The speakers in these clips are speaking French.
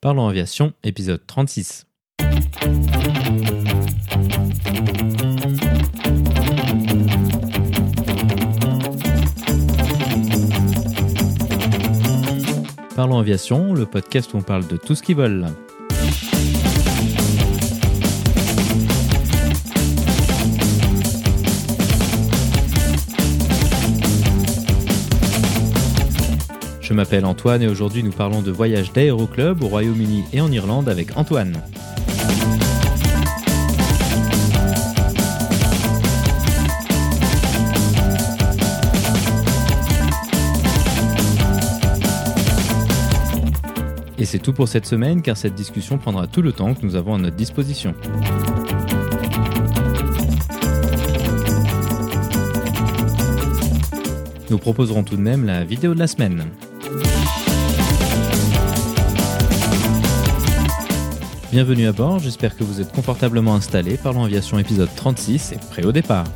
Parlons Aviation, épisode 36. Parlons Aviation, le podcast où on parle de tout ce qui vole. M'appelle Antoine et aujourd'hui nous parlons de voyage d'aéroclub au Royaume-Uni et en Irlande avec Antoine. Et c'est tout pour cette semaine car cette discussion prendra tout le temps que nous avons à notre disposition. Nous proposerons tout de même la vidéo de la semaine. Bienvenue à bord, j'espère que vous êtes confortablement installés. Parlons Aviation épisode 36 et prêt au départ.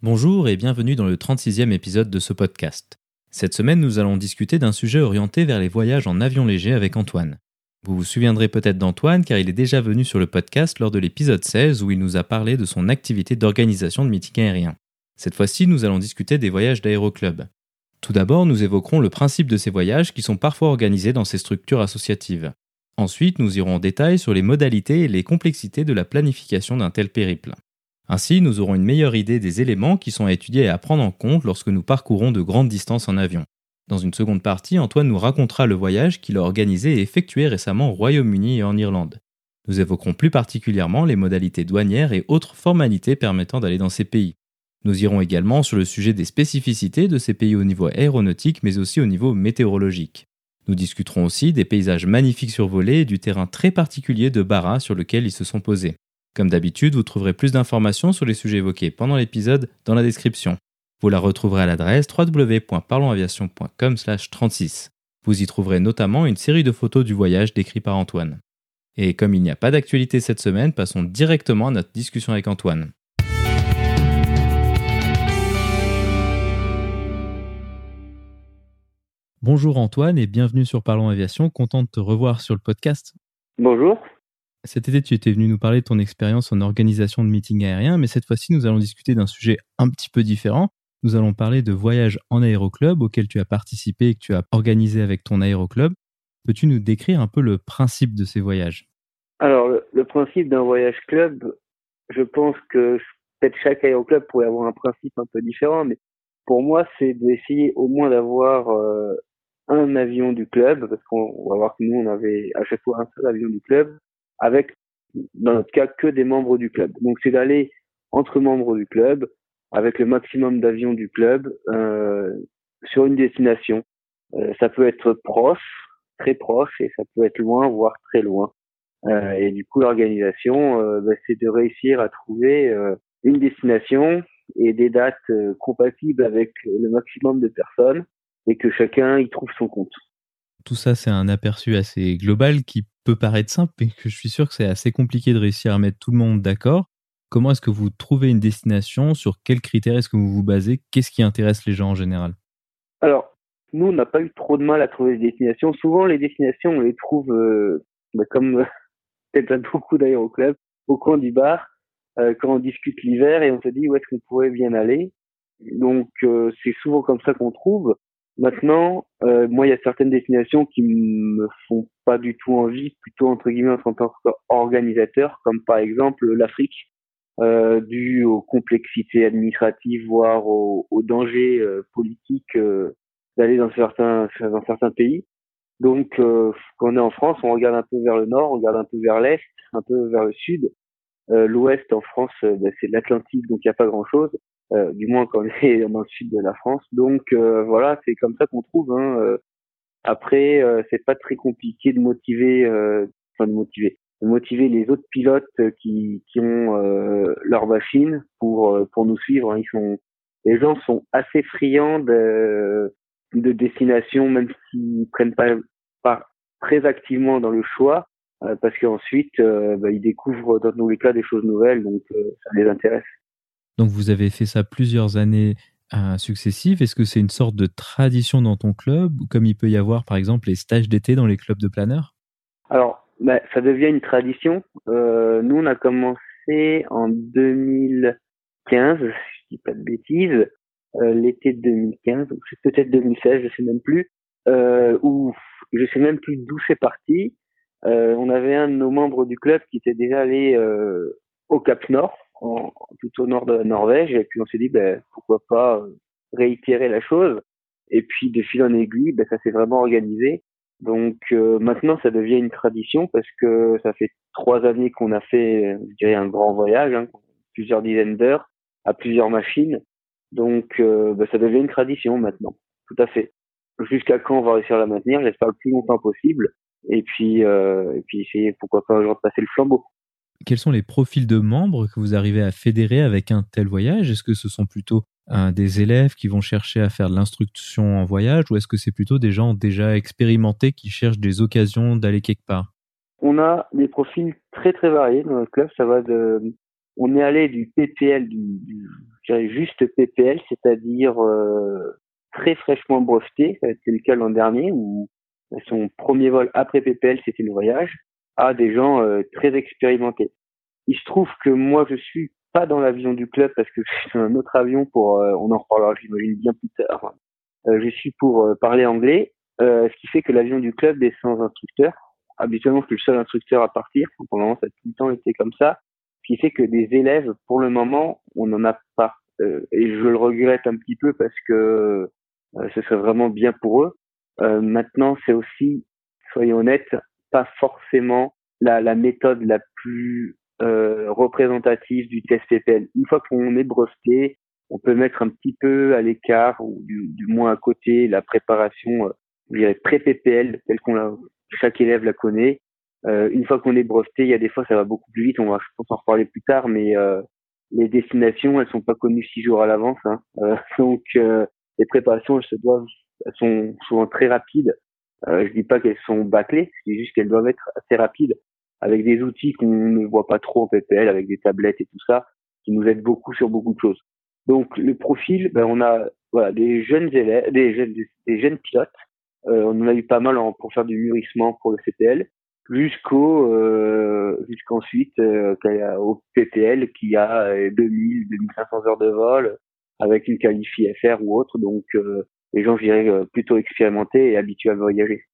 Bonjour et bienvenue dans le 36e épisode de ce podcast. Cette semaine, nous allons discuter d'un sujet orienté vers les voyages en avion léger avec Antoine. Vous vous souviendrez peut-être d'Antoine car il est déjà venu sur le podcast lors de l'épisode 16 où il nous a parlé de son activité d'organisation de meetings aériens. Cette fois-ci, nous allons discuter des voyages d'aéroclub. Tout d'abord, nous évoquerons le principe de ces voyages qui sont parfois organisés dans ces structures associatives. Ensuite, nous irons en détail sur les modalités et les complexités de la planification d'un tel périple. Ainsi, nous aurons une meilleure idée des éléments qui sont à étudier et à prendre en compte lorsque nous parcourons de grandes distances en avion. Dans une seconde partie, Antoine nous racontera le voyage qu'il a organisé et effectué récemment au Royaume-Uni et en Irlande. Nous évoquerons plus particulièrement les modalités douanières et autres formalités permettant d'aller dans ces pays. Nous irons également sur le sujet des spécificités de ces pays au niveau aéronautique mais aussi au niveau météorologique. Nous discuterons aussi des paysages magnifiques survolés et du terrain très particulier de Barra sur lequel ils se sont posés. Comme d'habitude, vous trouverez plus d'informations sur les sujets évoqués pendant l'épisode dans la description. Vous la retrouverez à l'adresse www.parlonsaviation.com/36. Vous y trouverez notamment une série de photos du voyage décrit par Antoine. Et comme il n'y a pas d'actualité cette semaine, passons directement à notre discussion avec Antoine. Bonjour Antoine et bienvenue sur Parlons Aviation, content de te revoir sur le podcast. Bonjour. Cet été, tu étais venu nous parler de ton expérience en organisation de meetings aériens, mais cette fois-ci, nous allons discuter d'un sujet un petit peu différent. Nous allons parler de voyages en aéroclub auquel tu as participé et que tu as organisé avec ton aéroclub. Peux-tu nous décrire un peu le principe de ces voyages? Alors, le, principe d'un voyage club, je pense que peut-être chaque aéroclub pourrait avoir un principe un peu différent, mais pour moi, c'est d'essayer au moins d'avoir euh, un avion du club, parce qu'on va voir que nous, on avait à chaque fois un seul avion du club, avec, dans notre cas, que des membres du club. Donc, c'est d'aller entre membres du club, avec le maximum d'avions du club euh, sur une destination. Euh, ça peut être proche, très proche, et ça peut être loin, voire très loin. Euh, et du coup, l'organisation, bah, c'est de réussir à trouver une destination et des dates compatibles avec le maximum de personnes et que chacun y trouve son compte. Tout ça, c'est un aperçu assez global qui peut paraître simple, mais que je suis sûr que c'est assez compliqué de réussir à mettre tout le monde d'accord. Comment est-ce que vous trouvez une destination? Sur quels critères est-ce que vous vous basez? Qu'est-ce qui intéresse les gens en général? Alors, nous, on n'a pas eu trop de mal à trouver des destinations. Souvent, les destinations, on les trouve euh, bah, comme peut-être beaucoup d'aéroclubs, au coin du bar, euh, quand on discute l'hiver et on se dit où est-ce qu'on pourrait bien aller. Donc, euh, c'est souvent comme ça qu'on trouve. Maintenant, euh, moi, il y a certaines destinations qui me font pas du tout envie, plutôt entre guillemets en tant qu'organisateur, comme par exemple l'Afrique euh, dû aux complexités administratives, voire aux, dangers euh, politiques euh, d'aller dans certains dans certains pays. Donc, euh, quand on est en France, on regarde un peu vers le nord, on regarde un peu vers l'est, un peu vers le sud. L'ouest en France, ben, c'est l'Atlantique, donc il n'y a pas grand-chose. du moins quand on est dans le sud de la France. Donc voilà, c'est comme ça qu'on trouve. Hein. Après, c'est pas très compliqué de motiver, enfin de motiver, motiver les autres pilotes qui, qui ont euh, leur machine pour euh, pour nous suivre. Ils sont, les gens sont assez friands de, de destination, même s'ils prennent pas, pas très activement dans le choix. parce qu'ensuite, bah, ils découvrent dans tous les cas des choses nouvelles, donc ça les intéresse. Donc vous avez fait ça plusieurs années successives. Est-ce que c'est une sorte de tradition dans ton club, comme il peut y avoir par exemple les stages d'été dans les clubs de planeurs? Alors, bah, ça devient une tradition. Euh, nous, on a commencé en 2015, si je dis pas de bêtises, euh, l'été 2015, ou c'est peut-être 2016, je sais même plus, euh, où je sais même plus d'où c'est parti. Euh, on avait un de nos membres du club qui était déjà allé euh, au Cap Nord, en, tout au nord de la Norvège, et puis on s'est dit ben, pourquoi pas euh, réitérer la chose. Et puis de fil en aiguille, ben, ça s'est vraiment organisé. Donc euh, maintenant, ça devient une tradition parce que ça fait trois années qu'on a fait, je dirais, un grand voyage, hein, plusieurs dizaines d'heures, à plusieurs machines. Donc euh, ben, ça devient une tradition maintenant, tout à fait. Jusqu'à quand on va réussir à la maintenir? J'espère le plus longtemps possible. Et puis, euh, et puis essayer, pourquoi pas, de passer le flambeau. Quels sont les profils de membres que vous arrivez à fédérer avec un tel voyage? Est-ce que ce sont plutôt des élèves qui vont chercher à faire de l'instruction en voyage ou est-ce que c'est plutôt des gens déjà expérimentés qui cherchent des occasions d'aller quelque part? On a des profils très très variés dans notre club. Ça va de, on est allé du PPL, du, du juste PPL, c'est-à-dire euh, très fraîchement breveté. C'était le cas l'an dernier où son premier vol après PPL c'était le voyage, à des gens euh, très expérimentés. Il se trouve que moi je suis pas dans l'avion du club parce que c'est un autre avion pour, euh, on en reparlera j'imagine bien plus tard. Euh, je suis pour euh, parler anglais, ce qui fait que l'avion du club est sans instructeur. Habituellement, je suis le seul instructeur à partir. Pour le moment, ça a tout le temps été comme ça. Ce qui fait que des élèves, pour le moment, on n'en a pas. et je le regrette un petit peu parce que ce serait vraiment bien pour eux. maintenant, c'est aussi, soyons honnêtes, pas forcément la méthode la plus euh, représentatif du test PPL. Une fois qu'on est breveté, on peut mettre un petit peu à l'écart ou du, moins à côté la préparation, euh, je pré-PPL, telle qu'on la, chaque élève la connaît. Euh, une fois qu'on est breveté, il y a des fois ça va beaucoup plus vite. On va, je pense, en reparler plus tard, mais euh, les destinations, elles sont pas connues six jours à l'avance. Hein. Euh, donc les préparations, elles se doivent, elles sont souvent très rapides. je dis pas qu'elles sont bâclées, je dis juste qu'elles doivent être assez rapides avec des outils qu'on ne voit pas trop en PPL, avec des tablettes et tout ça, qui nous aident beaucoup sur beaucoup de choses. Donc le profil, ben, on a voilà des jeunes élèves, des jeunes, des, jeunes pilotes. Euh, on en a eu pas mal en, pour faire du mûrissement pour le CPL, jusqu'au euh, jusqu'ensuite euh, au PPL qui a 2000, 2500 heures de vol avec une qualifie FR ou autre. Donc euh, les gens, je dirais, euh, plutôt expérimentés et habitués à voyager.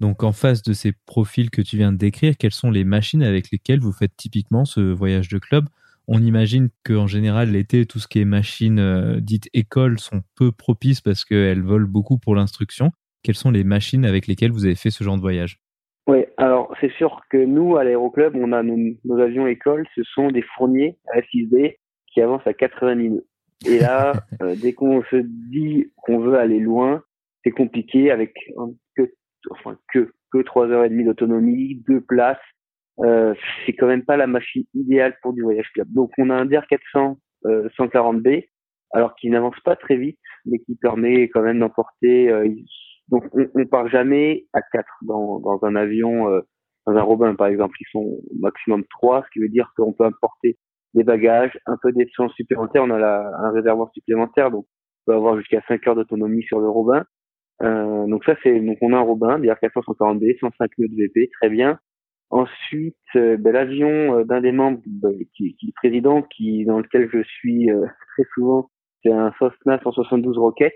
Donc en face de ces profils que tu viens de décrire, quelles sont les machines avec lesquelles vous faites typiquement ce voyage de club? On imagine qu'en général l'été, tout ce qui est machines euh, dites école sont peu propices parce qu'elles volent beaucoup pour l'instruction. Quelles sont les machines avec lesquelles vous avez fait ce genre de voyage? Oui, alors c'est sûr que nous à l'aéroclub, on a nos, avions écoles, ce sont des fourniers à 6D qui avancent à 80 nœuds. Et là, euh, dès qu'on se dit qu'on veut aller loin, c'est compliqué avec enfin que que trois heures et demie d'autonomie, deux places. Euh, c'est quand même pas la machine idéale pour du voyage club. Donc on a un DR 400 euh, 140B, alors qui n'avance pas très vite, mais qui permet quand même d'emporter. Euh, donc on, on part jamais à quatre dans, dans un avion, euh, dans un Robin par exemple, ils sont au maximum trois, ce qui veut dire qu'on peut importer des bagages, un peu d'essence supplémentaire, on a la, un réservoir supplémentaire, donc on peut avoir jusqu'à 5 heures d'autonomie sur le Robin. Euh, donc ça c'est donc on a un Robin, DR 440B, 105 nœuds de VP, très bien. Ensuite, euh, ben, l'avion euh, d'un des membres ben, qui, qui est président, qui dans lequel je suis euh, très souvent, c'est un Cessna 172 Rocket.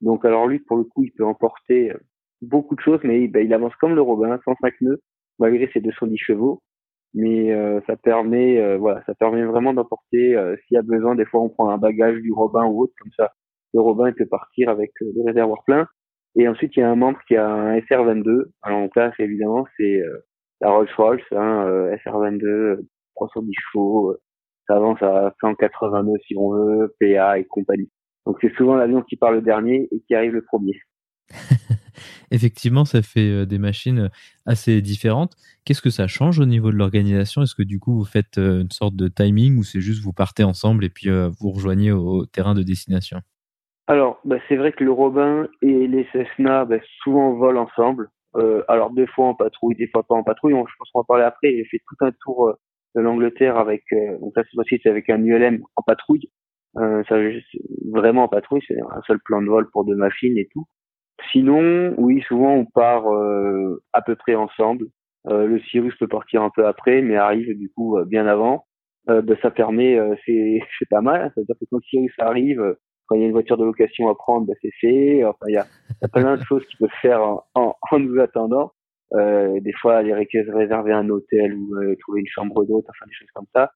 Donc alors lui pour le coup il peut emporter beaucoup de choses, mais ben, il avance comme le Robin, 105 nœuds malgré ses 210 chevaux. Mais ça permet voilà, ça permet vraiment d'emporter s'il y a besoin. Des fois on prend un bagage du Robin ou autre comme ça. Le Robin il peut partir avec le réservoir plein. Et ensuite, il y a un membre qui a un SR22. Alors, donc là, évidemment, c'est euh, la Rolls-Royce, hein, euh, SR22, 310 chevaux, euh, ça avance à 182 si on veut, PA et compagnie. Donc c'est souvent l'avion qui part le dernier et qui arrive le premier. Effectivement, ça fait des machines assez différentes. Qu'est-ce que ça change au niveau de l'organisation? Est-ce que du coup vous faites une sorte de timing ou c'est juste vous partez ensemble et puis vous rejoignez au terrain de destination? Alors, bah, c'est vrai que le Robin et les Cessna bah, souvent volent ensemble. Euh, alors deux fois en patrouille, des fois pas en patrouille. On, je pense qu'on va parler après. J'ai fait tout un tour euh, de l'Angleterre avec euh, donc là cette fois-ci c'est avec un ULM en patrouille. Euh, ça, vraiment en patrouille, c'est un seul plan de vol pour deux machines et tout. Sinon, oui, souvent on part à peu près ensemble. le Cyrus peut partir un peu après, mais arrive du coup bien avant. Ben, ça permet, c'est pas mal. C'est-à-dire que quand le Cyrus arrive, il y a une voiture de location à prendre, ben, c'est fait. Enfin, il y a, y a plein de choses qu'il peut faire en, en, en nous attendant. Euh, des fois, aller réserver un hôtel ou euh, trouver une chambre d'hôte, enfin des choses comme ça.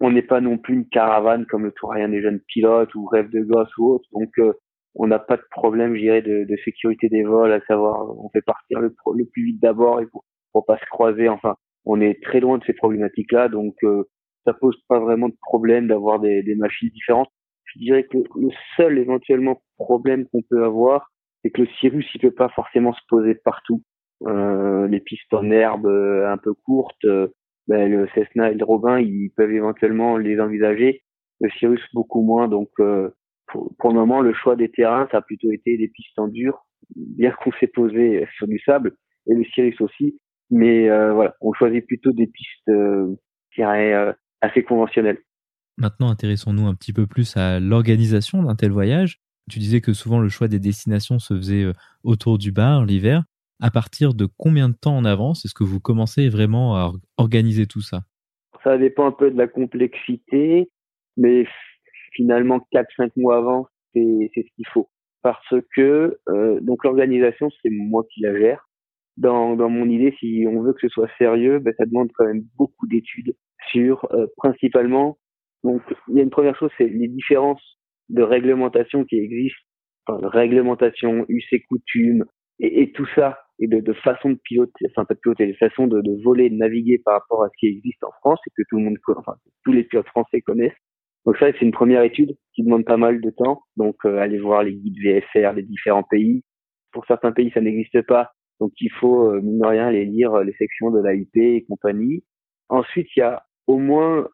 On n'est pas non plus une caravane comme le Tour des jeunes pilotes ou rêve de gosse ou autre. Donc, euh, on n'a pas de problème, je dirais, de, de, sécurité des vols, à savoir, on fait partir le, le plus vite d'abord et pour, pour pas se croiser. Enfin, on est très loin de ces problématiques-là, donc euh, ça pose pas vraiment de problème d'avoir des, des machines différentes je dirais que le seul éventuellement problème qu'on peut avoir, c'est que le Cyrus il peut pas forcément se poser partout. Euh, les pistes en herbe euh, un peu courtes, euh, ben, le Cessna et le Robin ils peuvent éventuellement les envisager. Le Cyrus beaucoup moins. Donc euh, pour, pour, le moment le choix des terrains ça a plutôt été des pistes en dur, bien qu'on s'est posé sur du sable et le Cyrus aussi. Mais voilà, on choisit plutôt des pistes, euh, assez conventionnelles. Maintenant, intéressons-nous un petit peu plus à l'organisation d'un tel voyage. Tu disais que souvent le choix des destinations se faisait euh, autour du bar l'hiver. À partir de combien de temps en avance est-ce que vous commencez vraiment à organiser tout ça? Ça dépend un peu de la complexité, mais finalement 4-5 mois avant, c'est ce qu'il faut. Parce que euh, donc l'organisation, c'est moi qui la gère. Dans, dans mon idée, si on veut que ce soit sérieux, ben, ça demande quand même beaucoup d'études sur euh, principalement donc, il y a une première chose, c'est les différences de réglementation qui existent, enfin, réglementation, us et coutumes, et, et, tout ça, et de, de, façon de piloter, enfin pas de piloter, de façon de, de, voler, de naviguer par rapport à ce qui existe en France et que tout le monde, enfin tous les pilotes français connaissent. Donc ça, c'est une première étude qui demande pas mal de temps. Donc euh, aller voir les guides VFR des différents pays. Pour certains pays, ça n'existe pas, donc il faut euh, mine de rien les lire les sections de l'AIP et compagnie. Ensuite, il y a au moins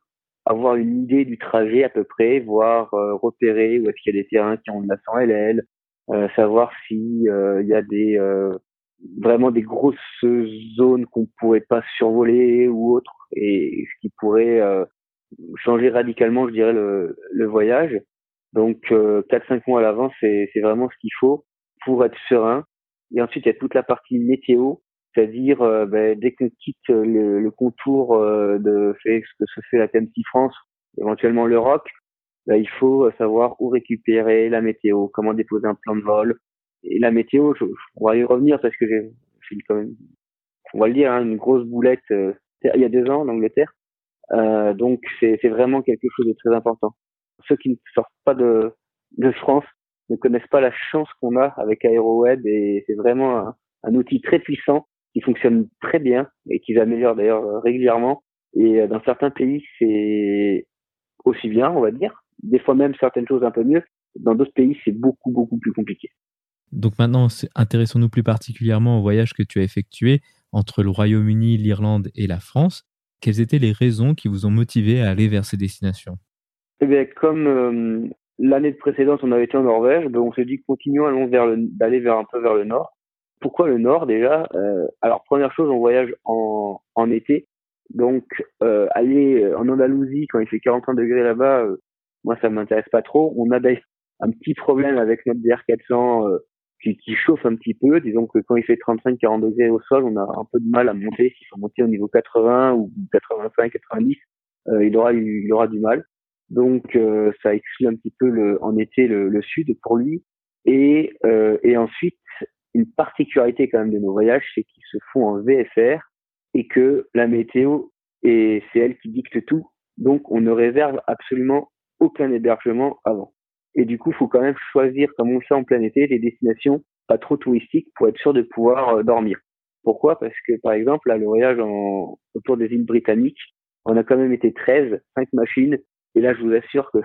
avoir une idée du trajet à peu près, voir euh, repérer où est-ce qu'il y a des terrains qui ont de la 100 LL, euh, savoir si euh, il y a des vraiment des grosses zones qu'on pourrait pas survoler ou autre, et ce qui pourrait changer radicalement, je dirais, le, le voyage. Donc 4-5 mois à l'avance, c'est vraiment ce qu'il faut pour être serein. Et ensuite, il y a toute la partie météo c'est-à-dire euh, ben, dès qu'on quitte le, le contour euh, de ce que se fait la TMC France, éventuellement l'Europe, ben, il faut savoir où récupérer la météo, comment déposer un plan de vol. Et la météo, je, on va y revenir parce que j'ai quand même, on va le dire, hein, une grosse boulette euh, il y a deux ans en Angleterre. Euh, donc c'est vraiment quelque chose de très important. Ceux qui ne sortent pas de, de France ne connaissent pas la chance qu'on a avec AeroWeb et c'est vraiment un, outil très puissant qui fonctionne très bien et qui s'améliore d'ailleurs euh, régulièrement. Et euh, dans certains pays, c'est aussi bien, on va dire. Des fois même certaines choses un peu mieux. Dans d'autres pays, c'est beaucoup, beaucoup plus compliqué. Donc maintenant, intéressons-nous plus particulièrement au voyage que tu as effectué entre le Royaume-Uni, l'Irlande et la France. Quelles étaient les raisons qui vous ont motivé à aller vers ces destinations? Eh bien, Comme euh, l'année précédente, on avait été en Norvège, ben, on s'est dit continuons, allons vers d'aller vers un peu vers le nord. Pourquoi le nord déjà euh, Alors première chose, on voyage en, en été, donc euh, aller euh, en Andalousie quand il fait 41 degrés là-bas, euh, moi ça m'intéresse pas trop. On a un petit problème avec notre DR400 euh, qui, qui, chauffe un petit peu. Disons que quand il fait 35-40 degrés au sol, on a un peu de mal à monter. S'il faut monter au niveau 80 ou 85, 90, il aura il aura du mal. Donc ça exclut un petit peu le, en été le, le sud pour lui. Et, et ensuite, une particularité quand même de nos voyages, c'est qu'ils se font en VFR et que la météo, et c'est elle qui dicte tout. Donc, on ne réserve absolument aucun hébergement avant. Et du coup, il faut quand même choisir, comme on le fait en plein été, des destinations pas trop touristiques pour être sûr de pouvoir euh, dormir. Pourquoi? Parce que, par exemple, là, le voyage en, autour des îles britanniques, on a quand même été 13, 5 machines. Et là, je vous assure que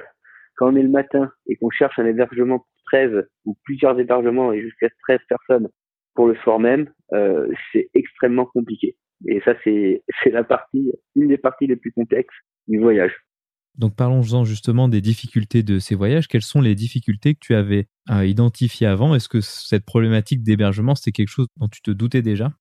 quand on est le matin et qu'on cherche un hébergement pour 13 ou plusieurs hébergements et jusqu'à 13 personnes pour le soir même, euh, c'est extrêmement compliqué. Et ça, c'est, la partie, une des parties les plus complexes du voyage. Donc parlons-en justement des difficultés de ces voyages. Quelles sont les difficultés que tu avais euh, identifiées avant? Est-ce que cette problématique d'hébergement, c'était quelque chose dont tu te doutais déjà?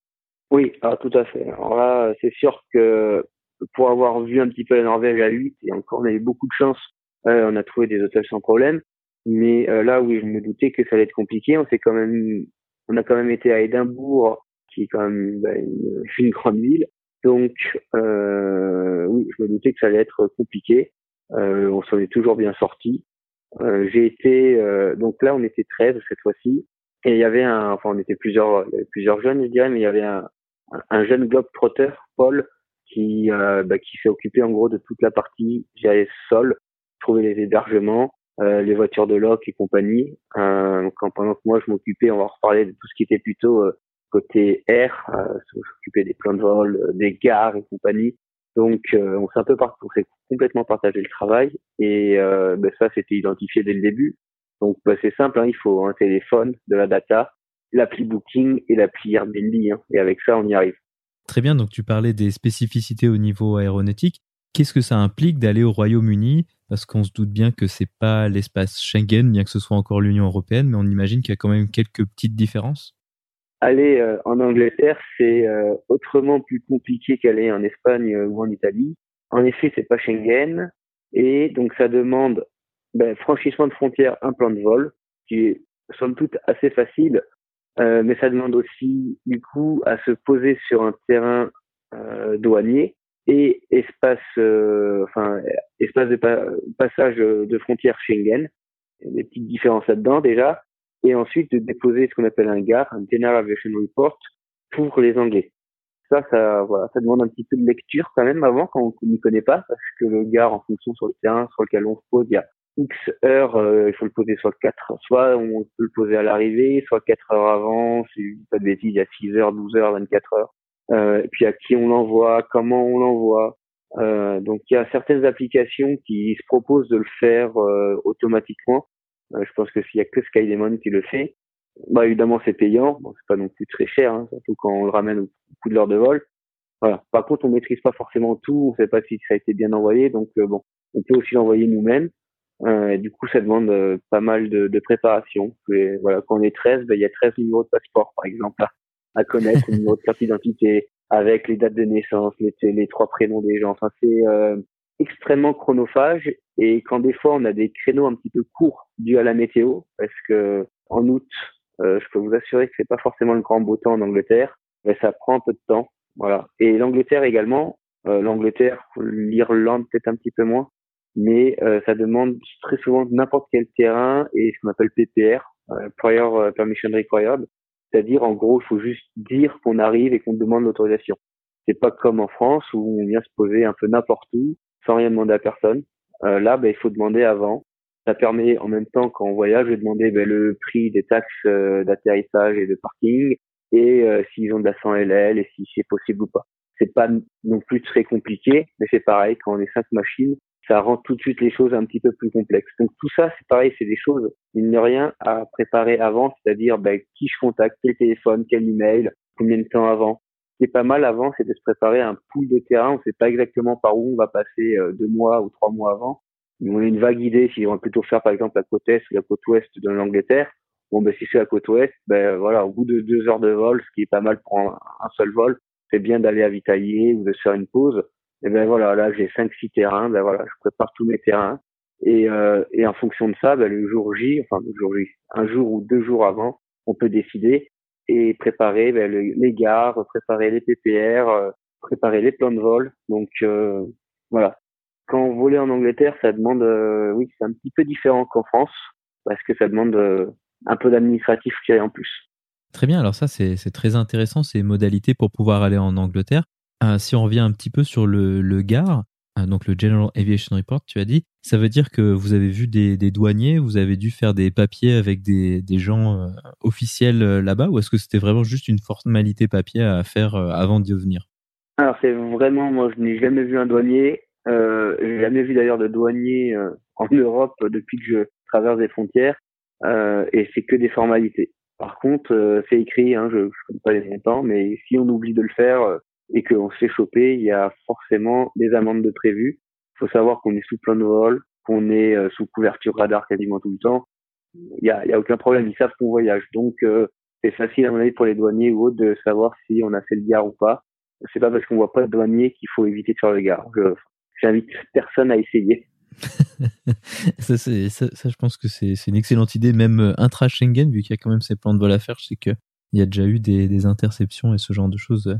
Oui, ah, tout à fait. Alors là, c'est sûr que pour avoir vu un petit peu la Norvège à 8, et encore on a eu beaucoup de chance, on a trouvé des hôtels sans problème. Mais euh, là, oui, je me doutais que ça allait être compliqué. On s'est quand même, on a quand même été à Édimbourg, qui est quand même bah, une, grande ville. Donc, euh, oui, je me doutais que ça allait être compliqué. Euh, on s'en est toujours bien sorti. Euh, j'ai été, euh, donc là, on était 13 cette fois-ci. Et il y avait un, enfin, on était plusieurs, plusieurs jeunes, je dirais, mais il y avait un, un jeune globe-trotter, Paul, qui, bah, qui s'est occupé en gros de toute la partie, j'allais sol, trouver les hébergements, euh, les voitures de loc et compagnie. Euh, pendant que moi je m'occupais, on va reparler de tout ce qui était plutôt euh, côté air, euh, s'occuper des plans de vol, euh, des gares et compagnie. Donc on s'est un peu on s'est complètement partagé le travail et ben, ça c'était identifié dès le début. Donc bah, c'est simple, hein, il faut un téléphone, de la data, l'appli Booking et l'appli Airbnb. Hein, et avec ça on y arrive. Très bien, donc tu parlais des spécificités au niveau aéronautique. Qu'est-ce que ça implique d'aller au Royaume-Uni Parce qu'on se doute bien que c'est pas l'espace Schengen, bien que ce soit encore l'Union européenne, mais on imagine qu'il y a quand même quelques petites différences. Aller euh, en Angleterre, c'est euh, autrement plus compliqué qu'aller en Espagne euh, ou en Italie. En effet, c'est pas Schengen, et donc ça demande ben, franchissement de frontières, un plan de vol, qui est somme toute assez facile, mais ça demande aussi du coup à se poser sur un terrain douanier et espace, euh, enfin espace de passage de frontière Schengen. Des petites différences là-dedans déjà. Et ensuite de déposer ce qu'on appelle un GAR, un General Aviation Report, pour les Anglais. Ça, ça, voilà, ça demande un petit peu de lecture quand même avant quand on n'y connaît pas, parce que le GAR, en fonction sur le terrain sur lequel on se pose, il y a X heures, euh, il faut le poser le 4, soit on peut le poser à l'arrivée, soit 4 heures avant, si pas de bêtises, il y a 6 heures, 12 heures, 24 heures euh, et puis à qui on l'envoie, comment on l'envoie. Euh, donc il y a certaines applications qui se proposent de le faire euh, automatiquement. Euh, je pense que s'il y a que Skydemon qui le fait, bah évidemment c'est payant, bon, c'est pas non plus très cher, hein, surtout quand on le ramène au coût de l'heure de vol. Voilà. Par contre, on maîtrise pas forcément tout, on sait pas si ça a été bien envoyé, donc bon, on peut aussi l'envoyer nous-mêmes. Euh, du coup, ça demande pas mal de, de préparation. Et, voilà, quand on est 13, ben, il y a 13 numéros de passeport, par exemple à connaître le numéro carte d'identité avec les dates de naissance, les, trois prénoms des gens. Enfin, c'est euh, extrêmement chronophage et quand des fois on a des créneaux un petit peu courts dus à la météo, parce que en août, euh, je peux vous assurer que c'est pas forcément le grand beau temps en Angleterre, mais ça prend un peu de temps. Voilà. Et l'Angleterre également, euh, l'Angleterre, l'Irlande peut-être un petit peu moins, mais ça demande très souvent n'importe quel terrain et ce qu'on appelle PPR, Prior Permission Required, c'est-à-dire, en gros, il faut juste dire qu'on arrive et qu'on demande l'autorisation. C'est pas comme en France où on vient se poser un peu n'importe où sans rien demander à personne. Euh, là, ben, il faut demander avant. Ça permet en même temps quand on voyage de demander ben, le prix des taxes euh, d'atterrissage et de parking et euh, s'ils ont de la 100 LL et si c'est possible ou pas. C'est pas non plus très compliqué, mais c'est pareil quand on est cinq machines, ça rend tout de suite les choses un petit peu plus complexes. Donc tout ça, c'est pareil, c'est des choses, il n'y a rien à préparer avant, c'est-à-dire ben, qui je contacte, quel téléphone, quel email, combien de temps avant. Ce qui est pas mal avant, c'est de se préparer un pool de terrain. On ne sait pas exactement par où on va passer euh, deux mois ou trois mois avant. Mais on a une vague idée si on va plutôt faire par exemple la côte est ou la côte ouest de l'Angleterre. Bon, ben si c'est la côte ouest, ben voilà, au bout de deux heures de vol, ce qui est pas mal pour un, seul vol, c'est bien d'aller avitailler ou de faire une pause et ben voilà, là j'ai cinq six terrains, ben voilà, je prépare tous mes terrains et euh, et en fonction de ça, ben le jour J, enfin le jour J, un jour ou deux jours avant, on peut décider et préparer ben, les gares, préparer les PPR, euh, préparer les plans de vol. Donc euh, voilà. Quand volez en Angleterre, ça demande, euh, oui, c'est un petit peu différent qu'en France parce que ça demande un peu d'administratif qui est en plus. Très bien, alors ça c'est très intéressant ces modalités pour pouvoir aller en Angleterre. Euh, si on revient un petit peu sur le, le GAR, euh, donc le General Aviation Report, tu as dit, ça veut dire que vous avez vu des, des douaniers, vous avez dû faire des papiers avec des, des gens euh, officiels là-bas, ou est-ce que c'était vraiment juste une formalité papier à faire avant d'y venir Alors c'est vraiment, moi je n'ai jamais vu un douanier, euh, j'ai jamais vu d'ailleurs de douanier en Europe depuis que je traverse des frontières, et c'est que des formalités. Par contre, c'est écrit, hein, je ne connais pas les montants, mais si on oublie de le faire, et qu'on se fait choper, il y a forcément des amendes de prévues. faut savoir qu'on est sous plein de vol, qu'on est euh, sous couverture radar quasiment tout le temps. Il y a, y a aucun problème, ils savent qu'on voyage. Donc euh, c'est facile à mon avis pour les douaniers ou autres de savoir si on a fait le gare ou pas. C'est pas parce qu'on voit pas de douanier qu'il faut éviter de faire le gare. J'invite personne à essayer. ça, je pense que c'est une excellente idée, même euh, intra-Schengen, vu qu'il y a quand même ces plans de vol à faire. Je sais qu'il y a déjà eu des, interceptions et ce genre de choses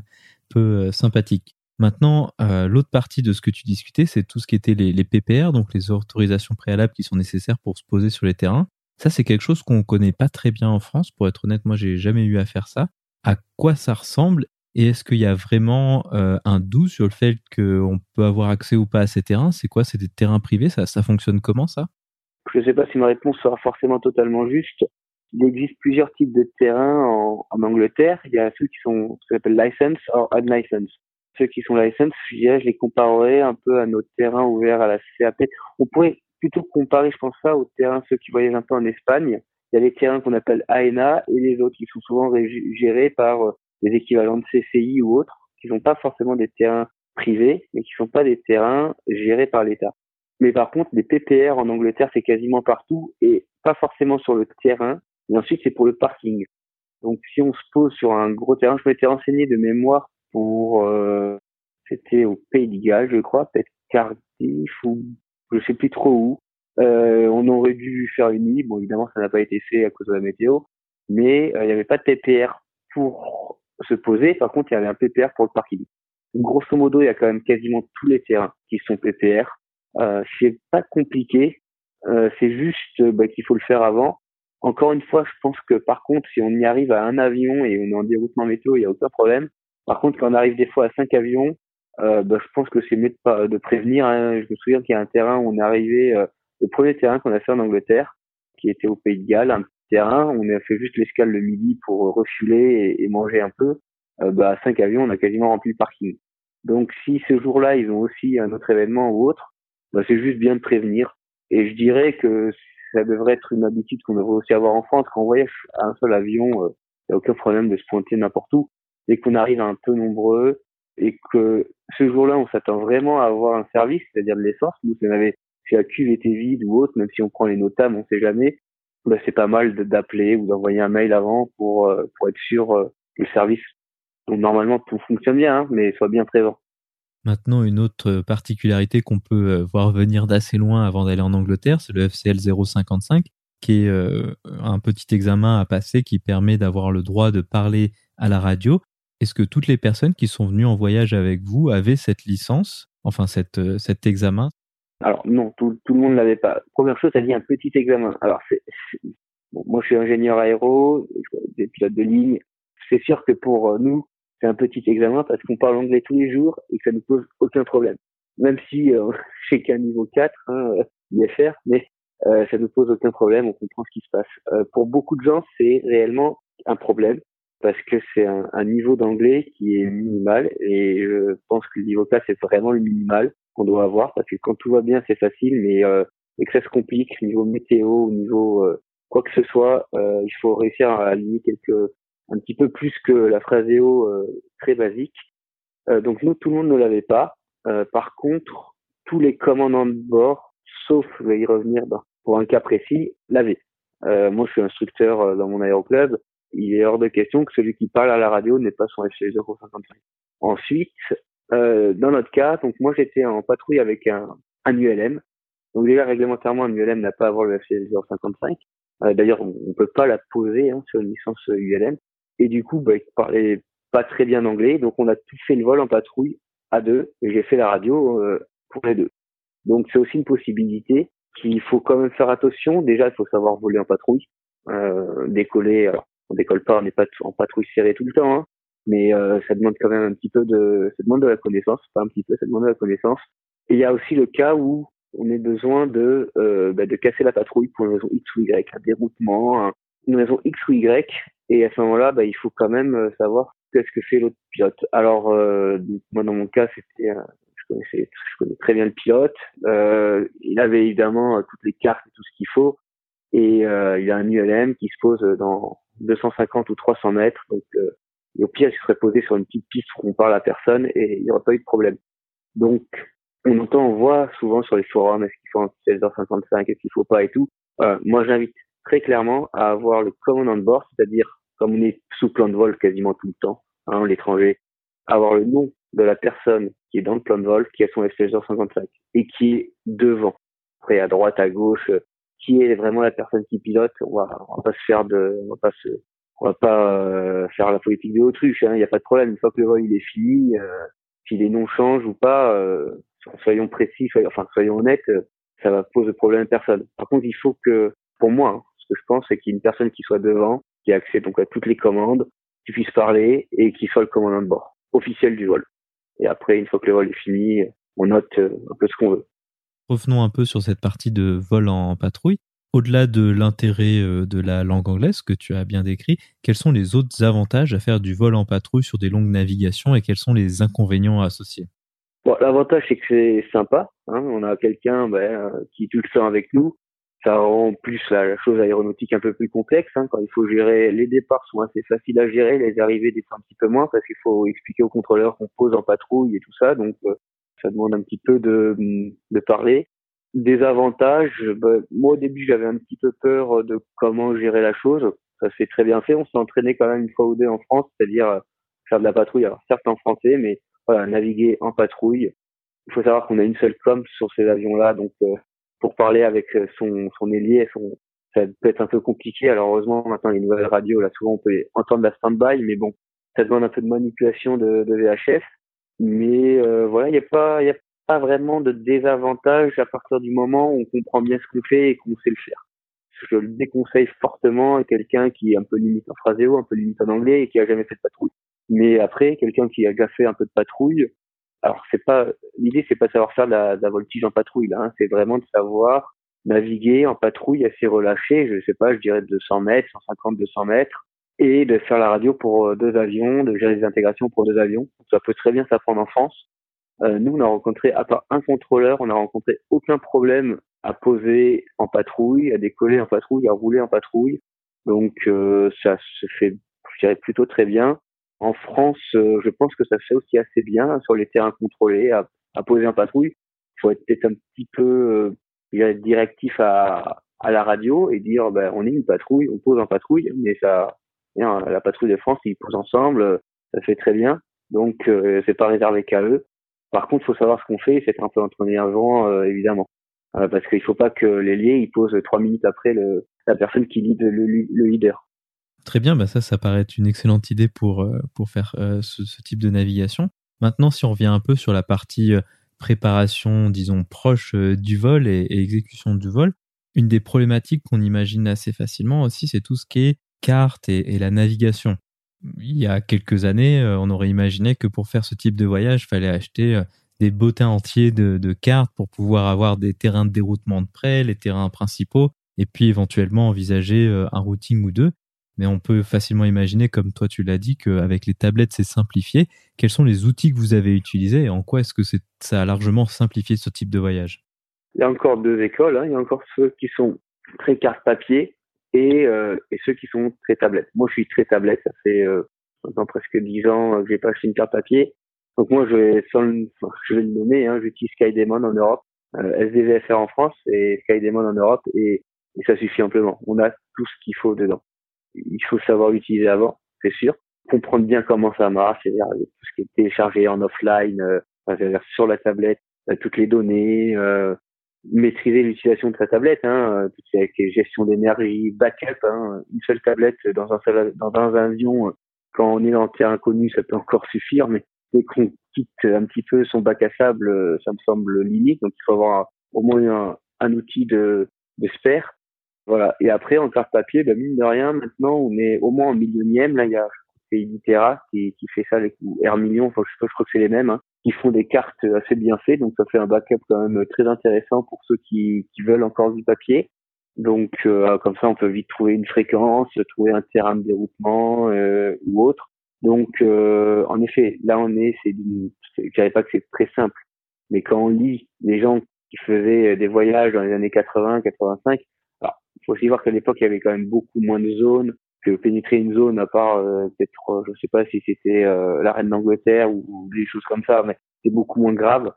peu sympathiques. Maintenant, euh, l'autre partie de ce que tu discutais, c'est tout ce qui était les, PPR, donc les autorisations préalables qui sont nécessaires pour se poser sur les terrains. Ça, c'est quelque chose qu'on connaît pas très bien en France. Pour être honnête, moi, j'ai jamais eu à faire ça. À quoi ça ressemble? Et est-ce qu'il y a vraiment euh, un doute sur le fait qu'on peut avoir accès ou pas à ces terrains? C'est quoi? C'est des terrains privés? Ça, ça fonctionne comment ça? Je ne sais pas si ma réponse sera forcément totalement juste. Il existe plusieurs types de terrains en, en Angleterre. Il y a ceux qui sont ce qu'on appelle license ou unlicensed ceux qui sont license, je dirais, je les comparerais un peu à nos terrains ouverts à la CAP. On pourrait plutôt comparer, je pense ça, aux terrains, ceux qui voyagent un peu en Espagne. Il y a les terrains qu'on appelle AENA et les autres qui sont souvent gérés par euh, des équivalents de CCI ou autres, qui sont pas forcément des terrains privés, mais qui sont pas des terrains gérés par l'État. Mais par contre, les PPR en Angleterre, c'est quasiment partout et pas forcément sur le terrain. Et ensuite, c'est pour le parking. Donc, si on se pose sur un gros terrain, je m'étais renseigné de mémoire pour euh, c'était au Pays de Galles, je crois, peut-être Cardiff ou je sais plus trop où. Euh, on aurait dû faire une nuit. Bon, évidemment, ça n'a pas été fait à cause de la météo, mais euh, il n'y avait pas de PPR pour se poser. Par contre, il y avait un PPR pour le parking. Grosso modo, il y a quand même quasiment tous les terrains qui sont PPR. Euh, c'est pas compliqué. Euh, c'est juste bah, qu'il faut le faire avant. Encore une fois, je pense que par contre, si on y arrive à un avion et on est en déroutement météo, il n'y a aucun problème. Par contre, quand on arrive des fois à cinq avions, euh, bah, je pense que c'est mieux de, de prévenir. Hein. Je me souviens qu'il y a un terrain où on est arrivé, euh, le premier terrain qu'on a fait en Angleterre, qui était au Pays de Galles, un petit terrain. On a fait juste l'escale le midi pour refuler et, manger un peu. Euh, bah, à cinq avions, on a quasiment rempli le parking. Donc, si ce jour-là, ils ont aussi un autre événement ou autre, bah, c'est juste bien de prévenir. Et je dirais que ça devrait être une habitude qu'on devrait aussi avoir en France. Quand on voyage à un seul avion, il euh, n'y a aucun problème de se pointer n'importe où et qu'on arrive un peu nombreux et que ce jour-là, on s'attend vraiment à avoir un service, c'est-à-dire de l'essence. Nous, si, si la cuve était vide ou autre, même si on prend les notables, on sait jamais, c'est pas mal d'appeler ou d'envoyer un mail avant pour, euh, pour être sûr euh, que le service, donc normalement tout fonctionne bien, hein, mais soit bien présent. Maintenant, une autre particularité qu'on peut euh, voir venir d'assez loin avant d'aller en Angleterre, c'est le FCL 055, qui est un petit examen à passer qui permet d'avoir le droit de parler à la radio est-ce que toutes les personnes qui sont venues en voyage avec vous avaient cette licence, enfin cette, euh, cet examen? Alors non, tout, tout le monde l'avait pas. Première chose, ça dit un petit examen. Alors moi je suis ingénieur aéro, des pilotes de ligne. C'est sûr que pour euh, nous, c'est un petit examen parce qu'on parle anglais tous les jours et que ça ne pose aucun problème. Même si euh, j'ai qu'un niveau 4, hein, IFR, mais euh, ça ne pose aucun problème, on comprend ce qui se passe. pour beaucoup de gens, c'est réellement un problème parce que c'est un, un, niveau d'anglais qui est minimal et je pense que le niveau 4 c'est vraiment le minimal qu'on doit avoir parce que quand tout va bien c'est facile mais euh, et que ça se complique niveau météo au niveau euh, quoi que ce soit euh, il faut réussir à aligner quelque un petit peu plus que la phraséo euh, très basique euh, donc nous tout le monde ne l'avait pas par contre tous les commandants de bord sauf je vais y revenir pour un cas précis l'avaient moi je suis instructeur dans mon aéroclub il est hors de question que celui qui parle à la radio n'ait pas son FC 055. Ensuite, euh, dans notre cas, donc moi j'étais en patrouille avec un, un ULM. Donc déjà réglementairement un ULM n'a pas à avoir le FC 055. Euh, D'ailleurs on, ne peut pas la poser hein, sur une licence ULM. Et du coup, bah, il parlait pas très bien anglais, donc on a tout fait le vol en patrouille à deux et j'ai fait la radio euh, pour les deux. Donc c'est aussi une possibilité qu'il faut quand même faire attention. Déjà, il faut savoir voler en patrouille, euh, décoller. Alors, on décolle pas, on n'est pas en patrouille serrée tout le temps, hein, mais euh, ça demande quand même un petit peu de, ça demande de la connaissance, pas un petit peu, ça demande de la connaissance. Et il y a aussi le cas où on a besoin de, euh, bah, de casser la patrouille pour une raison X ou Y, un déroutement, une raison X ou Y, et à ce moment-là, bah, il faut quand même euh, savoir qu'est-ce que fait l'autre pilote. Alors, euh, moi dans mon cas, c'était, je connaissais, je connais très bien le pilote. Euh, il avait évidemment toutes les cartes et tout ce qu'il faut, et il a un ULM qui se pose dans 250 ou 300 mètres. Donc, euh, au pire, il serait posé sur une petite piste où on parle à personne et il n'y aurait pas eu de problème. Donc, on entend, on voit souvent sur les forums, est-ce qu'il faut un 16h55, est-ce qu'il faut pas et tout. moi, j'invite très clairement à avoir le commandant de bord, c'est-à-dire comme on est sous plan de vol quasiment tout le temps, hein, l'étranger, avoir le nom de la personne qui est dans le plan de vol, qui a son F-1655 et qui est devant. Après, à droite, à gauche, qui est vraiment la personne qui pilote. On va, on va pas se faire de, on va pas se, on va pas euh, faire la politique de l'autruche. Hein. Il n'y a pas de problème. Une fois que le vol il est fini, euh, si les noms changent ou pas, euh, soyons précis, enfin soyons honnêtes, euh, ça va poser problème à personne. Par contre, il faut que, pour moi, hein, ce que je pense, c'est qu'il y ait une personne qui soit devant, qui ait accès donc à toutes les commandes, qui puisse parler et qui soit le commandant de bord officiel du vol. Et après, une fois que le vol est fini, on note un peu ce qu'on veut. Revenons un peu sur cette partie de vol en patrouille. Au-delà de l'intérêt euh, de la langue anglaise que tu as bien décrit, quels sont les autres avantages à faire du vol en patrouille sur des longues navigations et quels sont les inconvénients associés bon, L'avantage, c'est que c'est sympa. Hein. on a quelqu'un ben, qui est tout le temps avec nous. Ça rend plus la, chose aéronautique un peu plus complexe. Hein. quand il faut gérer, les départs sont assez faciles à gérer, les arrivées des un petit peu moins parce qu'il faut expliquer au contrôleur qu'on pose en patrouille et tout ça. Donc euh, ça demande un petit peu de, de parler. Des avantages, bah, moi au début j'avais un petit peu peur de comment gérer la chose. Ça s'est très bien fait. On s'est entraîné quand même une fois ou deux en France, c'est-à-dire euh, faire de la patrouille. Alors certes en français, mais voilà, naviguer en patrouille. Il faut savoir qu'on a une seule com sur ces avions-là, donc euh, pour parler avec euh, son, son ailier, son, ça peut être un peu compliqué. Alors heureusement maintenant les nouvelles radios, là souvent on peut entendre la stand-by, mais bon, ça demande un peu de manipulation de, de VHF. Mais euh, voilà, il n'y a pas, il a pas vraiment de désavantage à partir du moment où on comprend bien ce qu'on fait et qu'on sait le faire. Je le déconseille fortement à quelqu'un qui est un peu limite en phraseo, un peu limite en anglais et qui a jamais fait de patrouille. Mais après, quelqu'un qui a déjà fait un peu de patrouille, alors c'est pas l'idée, c'est pas de savoir faire de la, la voltige en patrouille là, hein, c'est vraiment de savoir naviguer en patrouille assez relâché, je sais pas, je dirais 200 mètres, 150, 200 mètres, et de faire la radio pour euh, deux avions, de gérer les intégrations pour deux avions. Ça peut très bien s'apprendre en France. Euh, nous, on a rencontré, à part un contrôleur, on n'a rencontré aucun problème à poser en patrouille, à décoller en patrouille, à rouler en patrouille. Donc euh, ça se fait, je dirais, plutôt très bien. En France, euh, je pense que ça se fait aussi assez bien sur les terrains contrôlés, à, à poser en patrouille. Il faut être peut-être un petit peu euh, directif à, à la radio et dire, ben, on est une patrouille, on pose en patrouille, mais ça, la patrouille de France, ils posent ensemble, ça fait très bien. Donc, euh, c'est pas réservé qu'à eux. Par contre, faut savoir ce qu'on fait, c'est un peu entraîné avant, euh, évidemment. Euh, parce qu'il faut pas que l'ailier, il pose trois minutes après le, la personne qui lead le, le leader. Très bien, bah ça, ça paraît être une excellente idée pour, euh, pour faire ce, ce, type de navigation. Maintenant, si on revient un peu sur la partie préparation, disons, proche du vol et, exécution du vol, une des problématiques qu'on imagine assez facilement aussi, c'est tout ce qui est carte et, la navigation. Il y a quelques années, euh, on aurait imaginé que pour faire ce type de voyage, il fallait acheter euh, des bottins entiers de, cartes pour pouvoir avoir des terrains de déroutement de près, les terrains principaux, et puis éventuellement envisager euh, un routing ou deux. Mais on peut facilement imaginer, comme toi tu l'as dit, qu'avec les tablettes c'est simplifié. Quels sont les outils que vous avez utilisés et en quoi est-ce que ça a largement simplifié ce type de voyage? Il y a encore deux écoles. Hein. Il y a encore ceux qui sont très carte papier et, euh, et ceux qui sont très tablettes. Moi, je suis très tablette. Ça fait euh, maintenant presque dix ans que j'ai pas acheté une carte papier. Donc moi, je vais, sans le, nommer, hein, j'utilise SkyDemon en Europe, euh, SDVFR en France et SkyDemon en Europe, et ça suffit amplement. On a tout ce qu'il faut dedans. Il faut savoir l'utiliser avant, c'est sûr. Comprendre bien comment ça marche, c'est-à-dire tout ce qui est téléchargé en offline, euh, c'est-à-dire sur la tablette, euh, toutes les données, euh, maîtriser l'utilisation de sa tablette, hein, tout avec gestion d'énergie, backup, hein, une seule tablette dans un seul, dans un avion, quand on est dans terre inconnu, ça peut encore suffire, mais dès qu'on quitte un petit peu son bac à sable, ça me semble limite, donc il faut avoir au moins un, un outil de, de spare. Voilà. Et après, en carte papier, ben, mine de rien, maintenant, on est au moins en millionième, là, il y a, c'est qui, qui fait ça avec R million, enfin, je, je crois que c'est les mêmes, hein qui font des cartes assez bien faites, donc ça fait un backup quand même très intéressant pour ceux qui, qui veulent encore du papier. Donc euh, comme ça, on peut vite trouver une fréquence, trouver un terrain de déroutement euh, ou autre. Donc euh, en effet, là on est, c'est, je dirais pas que c'est très simple, mais quand on lit les gens qui faisaient des voyages dans les années 80, 85, alors il faut aussi voir qu'à l'époque il y avait quand même beaucoup moins de zones, que pénétrer une zone à part euh, peut-être je sais pas si c'était euh, la reine d'Angleterre ou, des choses comme ça mais c'est beaucoup moins grave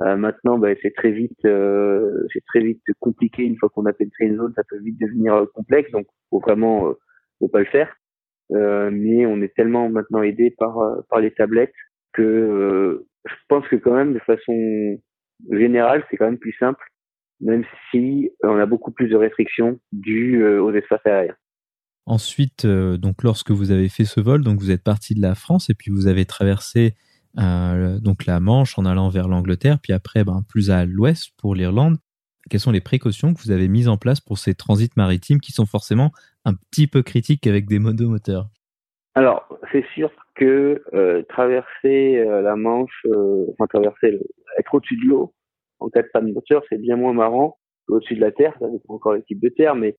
maintenant, bah, c'est très vite, c'est très vite compliqué une fois qu'on a pénétré une zone, ça peut vite devenir complexe, donc faut vraiment ne pas le faire. mais on est tellement maintenant aidé par par les tablettes que je pense que quand même de façon générale, c'est quand même plus simple, même si on a beaucoup plus de restrictions dues aux espaces aériens. Ensuite, euh, donc lorsque vous avez fait ce vol, donc vous êtes parti de la France et puis vous avez traversé euh, donc la Manche en allant vers l'Angleterre, puis après ben, plus à l'ouest pour l'Irlande. Quelles sont les précautions que vous avez mises en place pour ces transits maritimes qui sont forcément un petit peu critiques avec des monomoteurs? Alors, c'est sûr que euh, traverser la Manche, enfin traverser, être au-dessus de l'eau en cas de panne moteur, c'est bien moins marrant au-dessus de la Terre. Ça dépend encore les types de terre, mais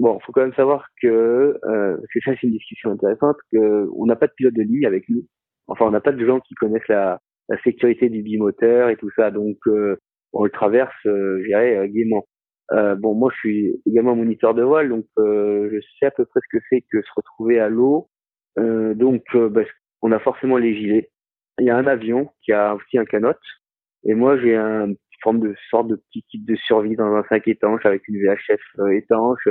Bon, faut quand même savoir que, euh, parce que ça c'est une discussion intéressante, que on n'a pas de pilote de ligne avec nous. Enfin, on n'a pas de gens qui connaissent la, la sécurité du bimoteur et tout ça, donc euh, on le traverse, euh, je dirais, euh, gaiement. Euh, bon, moi je suis également moniteur de voile, donc euh, je sais à peu près ce que c'est que se retrouver à l'eau. donc, bah, on a forcément les gilets. Il y a un avion qui a aussi un canotte, et moi j'ai un forme de sorte de petit kit de survie dans un sac étanche avec une VHF étanche,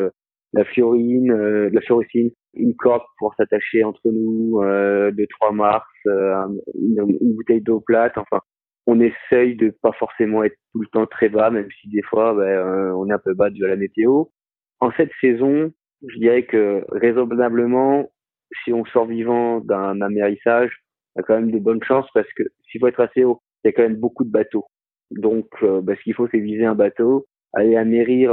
la fiorine, euh, la fioricine, une corde pour s'attacher entre nous, euh, de 3 mars, euh, une, bouteille d'eau plate. Enfin, on essaye de pas forcément être tout le temps très bas, même si des fois ben, euh, on est un peu bas de la météo. En cette saison, je dirais que raisonnablement, si on sort vivant d'un amérissage, on a quand même de bonnes chances parce que s'il faut être assez haut, il y a quand même beaucoup de bateaux. Donc, ben, ce qu'il faut, c'est viser un bateau, aller amérir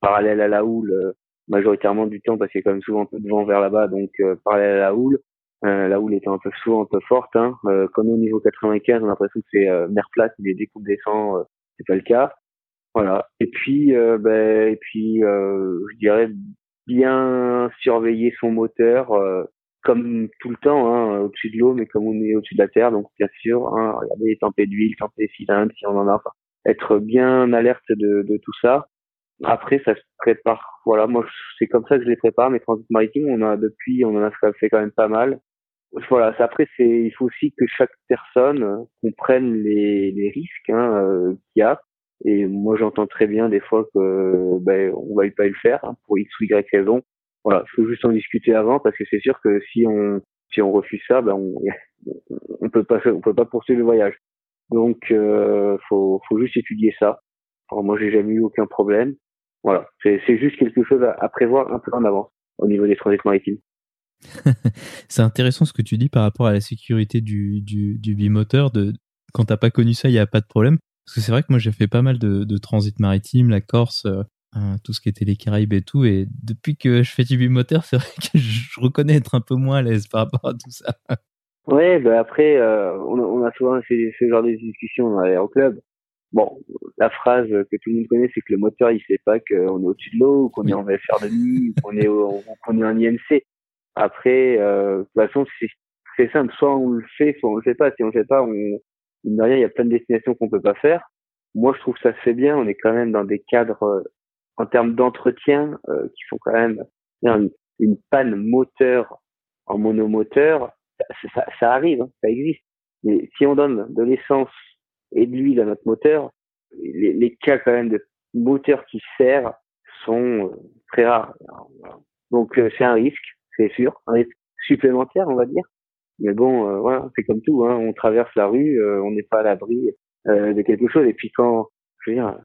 parallèle à la houle majoritairement du temps parce qu'il y a quand même souvent un peu de vent vers là-bas, donc euh, parler à la houle. Euh, la houle étant un peu souvent un peu forte. Hein. Euh, comme au niveau 95, on a l'impression que c'est euh, mer plate, mais dès qu'on descend, c'est pas le cas. Voilà. Et puis, ben, et puis, je dirais bien surveiller son moteur, comme tout le temps, hein, au-dessus de l'eau, mais comme on est au-dessus de la terre, donc bien sûr, hein, regarder les tempêtes d'huile, tempêtes cylindres, si on en a. Enfin, être bien alerte de, de tout ça. Après, ça se prépare. Voilà, moi, c'est comme ça que je les prépare. Mes transits maritimes, on a depuis, on en a fait quand même pas mal. Voilà, après, c'est, il faut aussi que chaque personne euh, comprenne les, les risques hein, euh, qu'il y a. Et moi, j'entends très bien des fois que ben, on va pas le faire hein, pour x ou y raison. Voilà, faut juste en discuter avant parce que c'est sûr que si on si on refuse ça, ben on on peut pas on peut pas poursuivre le voyage. Donc, euh, faut faut juste étudier ça. Alors, moi, j'ai jamais eu aucun problème. Voilà, c'est juste quelque chose à, prévoir un peu en avance au niveau des transits maritimes. c'est intéressant ce que tu dis par rapport à la sécurité du, du, du bimoteur. De, quand t'as pas connu ça, il n'y a pas de problème. Parce que c'est vrai que moi j'ai fait pas mal de, de transit maritime, la Corse, euh, hein, tout ce qui était les Caraïbes et tout. Et depuis que je fais du bimoteur, c'est vrai que je reconnais être un peu moins à l'aise par rapport à tout ça. Ouais, bah après, euh, on, a, on, a souvent ce, ce genre de discussions dans l'aéroclub. Bon, la phrase que tout le monde connaît, c'est que le moteur, il sait pas qu'on est au-dessus de l'eau, qu'on est en VFR de nuit, qu'on est, qu'on est en INC. Après, euh, de toute façon, c'est simple. Soit on le fait, soit on le fait pas. Si on le fait pas, on, il y a plein de destinations qu'on peut pas faire. Moi, je trouve que ça se fait bien. On est quand même dans des cadres, en termes d'entretien, euh, qui font quand même une, panne moteur en monomoteur. Ça, ça, ça arrive, hein, ça existe. Mais si on donne de l'essence et de l'huile à notre moteur, les, les, cas quand même de moteur qui sert sont euh, très rares. Donc euh, c'est un risque, c'est sûr, un risque supplémentaire, on va dire. Mais bon, euh, voilà, c'est comme tout. Hein. On traverse la rue, on n'est pas à l'abri de quelque chose. Et puis quand, je veux dire,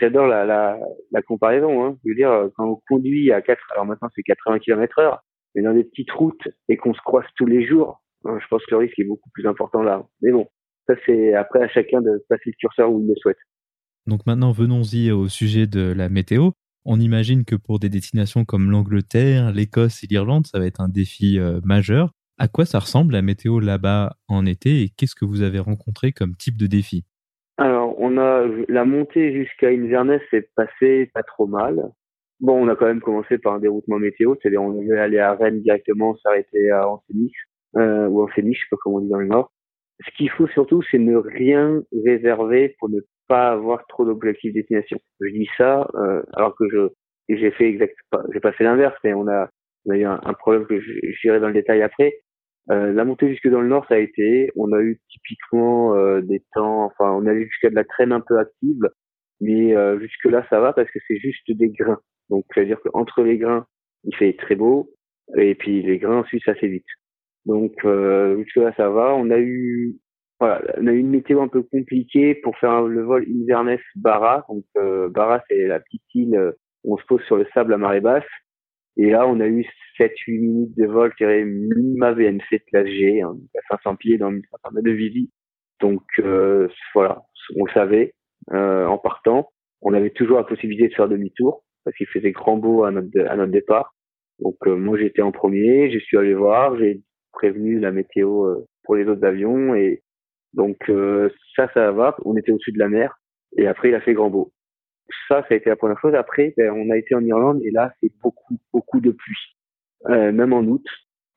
j'adore la, la, la, comparaison. Hein. Je veux dire, quand on conduit à 4, alors maintenant c'est 80 km heure, mais dans des petites routes et qu'on se croise tous les jours, hein, je pense que le risque est beaucoup plus important là. Mais bon, ça, c'est après à chacun de passer le curseur où il le souhaite. Donc maintenant, venons-y au sujet de la météo. On imagine que pour des destinations comme l'Angleterre, l'Écosse et l'Irlande, ça va être un défi euh, majeur. À quoi ça ressemble la météo là-bas en été et qu'est-ce que vous avez rencontré comme type de défi? On a la montée jusqu'à Inverness s'est passée pas trop mal. Bon, on a quand même commencé par un déroutement météo, c'est-à-dire on devait aller à Rennes directement, s'arrêter à Ancenis, euh, ou Ancenis, je sais pas comment on dit dans le Nord ce qu'il faut surtout, c'est ne rien réserver pour ne pas avoir trop d'objectifs destination. Je dis ça euh, alors que je j'ai fait exact, j'ai pas fait l'inverse, mais on a, on a eu un, problème que j'irai dans le détail après. Euh, la montée jusque dans le nord, ça a été. On a eu typiquement euh, des temps, enfin, on a eu jusqu'à de la traîne un peu active, mais euh, jusque là, ça va parce que c'est juste des grains. Donc, c'est-à-dire qu'entre les grains, il fait très beau, et puis les grains ensuite, ça fait vite. Donc, jusque là, ça va. On a eu, voilà, on a eu une météo un peu compliquée pour faire le vol Inverness-Barra. Donc, Barra, c'est la petite île où on se pose sur le sable à marée basse. Et là, on a eu 7-8 minutes de vol, je dirais, minima VNC classe G, hein, à 500 pieds dans 1500 mètres de visite. Donc, euh, voilà, on le savait euh, en partant. On avait toujours la possibilité de faire demi-tour parce qu'il faisait grand beau à notre, à notre départ. Donc, euh, moi, j'étais en premier, je suis allé voir, j'ai prévenu la météo euh, pour les autres avions et donc ça, ça va. On était au-dessus de la mer et après, il a fait grand beau ça, ça a été la première chose. Après, ben, on a été en Irlande et là, c'est beaucoup, beaucoup de pluie. Euh, même en août,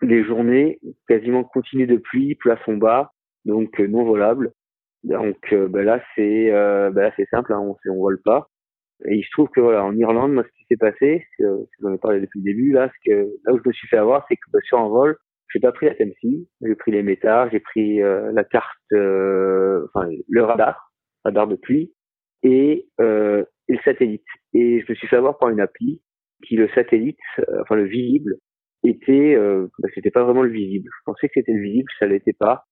les journées quasiment continues de pluie, plafond bas, donc euh, non volable. Donc euh, ben là, c'est ben là, c'est simple, hein, on on vole pas. Et il se trouve que voilà, en Irlande, moi, ce qui s'est passé, c'est j'en ai parlé depuis le début, là, ce que là où je me suis fait avoir, c'est que ben, sur un vol, j'ai pas pris la TMC, j'ai pris les métards, j'ai pris la carte, enfin le radar, radar de pluie, et euh, et le satellite. Et je me suis fait avoir par une appli qui le satellite, euh, enfin le visible, était, euh, bah, c'était pas vraiment le visible. Je pensais que c'était le visible, ça l'était pas.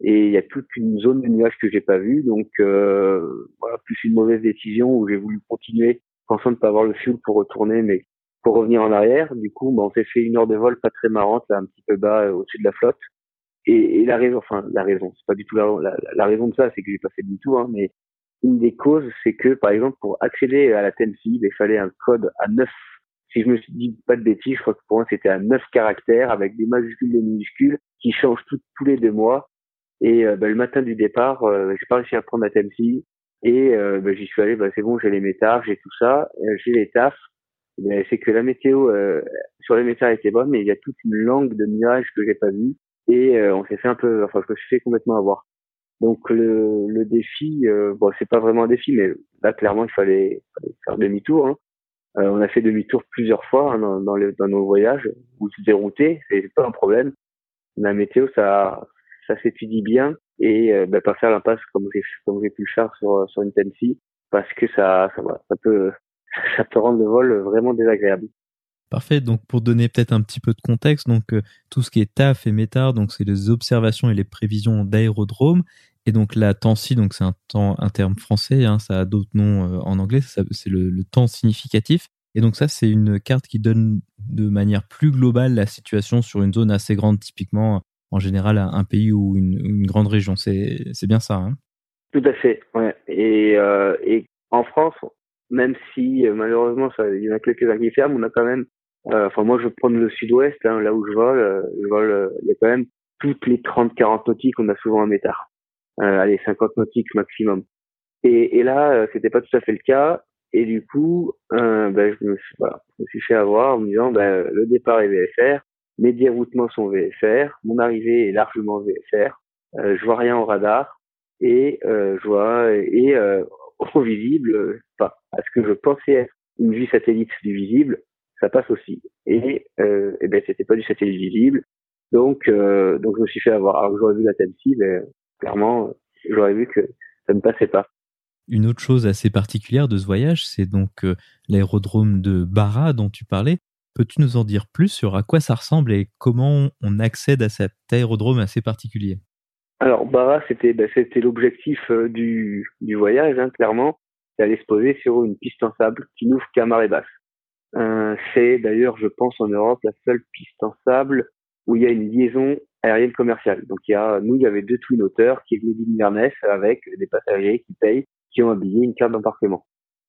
Et il y a toute une zone de nuages que j'ai pas vue, donc euh, voilà, plus une mauvaise décision où j'ai voulu continuer, pensant ne pas avoir le fuel pour retourner, mais pour revenir en arrière. Du coup, bah, on s'est fait une heure de vol pas très marrante, là, un petit peu bas euh, au-dessus de la flotte. Et, et, la raison, enfin la raison, c'est pas du tout la, la, la raison de ça, c'est que j'ai pas fait du tout, hein, mais une des causes, c'est que, par exemple, pour accéder à la TNFIB, il fallait un code à 9. Si je me dis pas de bêtises, je crois que pour moi, c'était à 9 caractères avec des majuscules et des minuscules qui changent tous les deux mois. Et euh, bah, le matin du départ, euh, j'ai pas réussi à prendre la TNFIB. Et euh, bah, j'y suis allé, bah, c'est bon, j'ai les métards, j'ai tout ça, j'ai les tafs. c'est que la météo sur les métards était bonne, mais il y a toute une langue de nuages que j'ai pas vu. Et on s'est fait un peu, enfin, je me suis fait complètement avoir. Donc le, le défi, euh, bon c'est pas vraiment un défi, mais là clairement il fallait, faire demi-tour. Hein. Euh, on a fait demi-tour plusieurs fois hein, dans, dans, dans, nos voyages ou se dérouter, c'est pas un problème. La météo ça ça s'étudie bien et euh, bah, pas faire l'impasse comme j'ai comme j'ai pu le faire sur sur une Tennessee parce que ça ça, ça peut ça peut rendre le vol vraiment désagréable. Parfait. Donc, pour donner peut-être un petit peu de contexte, donc euh, tout ce qui est TAF et METAR, donc c'est les observations et les prévisions d'aérodrome. Et donc la TANSI, donc c'est un temps un terme français, hein, ça a d'autres noms euh, en anglais. C'est le, temps significatif. Et donc ça, c'est une carte qui donne de manière plus globale la situation sur une zone assez grande, typiquement en général un pays ou une, grande région. C'est bien ça. Hein? Tout à fait. Euh, et en France, même si malheureusement il y en a quelques-uns qui ferment, on a quand même enfin, moi, je prends le sud-ouest, hein, là où je vole. Euh, je vole, euh, il y a quand même toutes les 30-40 nautiques, on a souvent un métard. allez, 50 nautiques maximum. Et, et là, c'était pas tout à fait le cas. Et du coup, ben, je, me suis, voilà, je me suis fait avoir en me disant, ben, le départ est VFR, mes déroutements sont VFR, mon arrivée est largement VFR, je vois rien au radar, et je vois, et au visible, pas à ce que je pensais être une vue satellite du visible, ça passe aussi. Et, euh, et ben c'était pas du satellite visible, donc euh, donc je me suis fait avoir. Alors j'aurais vu la Tennessee, mais clairement j'aurais vu que ça ne passait pas. Une autre chose assez particulière de ce voyage, c'est donc euh, l'aérodrome de Barra dont tu parlais. Peux-tu nous en dire plus sur à quoi ça ressemble et comment on accède à cet aérodrome assez particulier? Alors Barra, c'était ben, c'était l'objectif euh, du, du voyage, hein, clairement. C'est aller se poser sur une piste en sable qui n'ouvre qu'à marée basse. Euh, c'est d'ailleurs, je pense, en Europe, la seule piste en sable où il y a une liaison aérienne commerciale. Donc il y a, nous, il y avait deux twin auteurs qui venaient d'Inverness avec des passagers qui payent, qui ont un billet, une carte d'embarquement.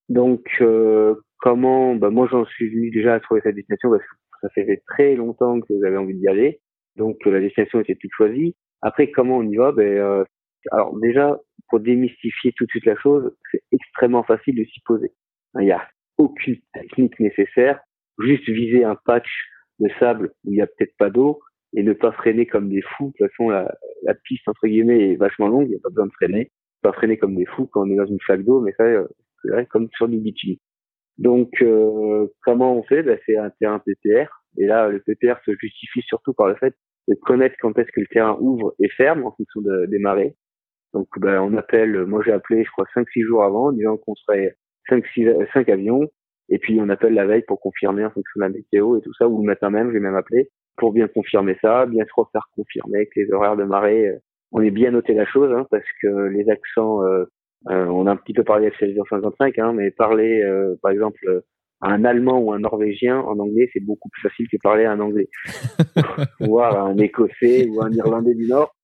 Donc euh, comment, bah, moi j'en suis venu déjà à trouver cette destination parce que ça fait très longtemps que j'avais envie d'y aller. Donc la destination était toute choisie. Après comment on y va? Ben euh, alors déjà pour démystifier tout de suite la chose, c'est extrêmement facile de s'y poser. Il y a aucune technique nécessaire, juste viser un patch de sable où il n'y a peut-être pas d'eau et ne pas freiner comme des fous. De toute façon, la, la piste, entre guillemets, est vachement longue, il n'y a pas besoin de freiner. Pas freiner comme des fous quand on est dans une flaque d'eau, mais ça, euh, c'est comme sur du bitume. Donc, euh, comment on fait? Ben, C'est un terrain PPR. Et là, le PPR se justifie surtout par le fait de connaître quand est-ce que le terrain ouvre et ferme en fonction de, des marées. Donc ben, on appelle, moi j'ai appelé je crois 5-6 jours avant en disant qu'on serait 5, 6, 5 avions et puis on appelle la veille pour confirmer en fonction de la météo et tout ça ou le matin même j'ai même appelé pour bien confirmer ça, bien se refaire confirmer que les horaires de marée, euh, on est bien noté la chose hein, parce que les accents, euh, euh, on a un petit peu parlé avec 55, hein, mais parler par exemple à un Allemand ou un Norvégien en anglais, c'est beaucoup plus facile que parler à un Anglais, voire à un Écossais ou un Irlandais du Nord.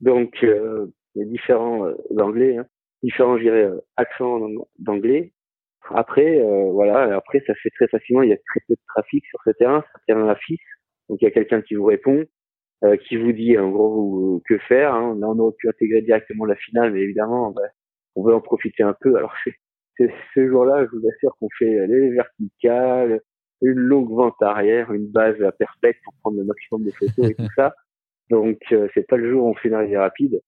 Donc, euh, a différents euh, anglais, hein, différents, je dirais, euh, accents d'anglais. Après, euh, voilà, après, ça fait très facilement, il y a très peu de trafic sur ce terrain, c'est un terrain à fils, donc il y a quelqu'un qui vous répond, euh, qui vous dit en gros que faire. Hein. Là, on aurait pu intégrer directement la finale, mais évidemment, bah, on veut en profiter un peu. Alors, ce jour-là, je vous assure qu'on fait les verticales, une longue vente arrière, une base perfecte pour prendre le maximum de photos et tout ça. Donc euh, c'est pas le jour où on fait une arrivée rapide,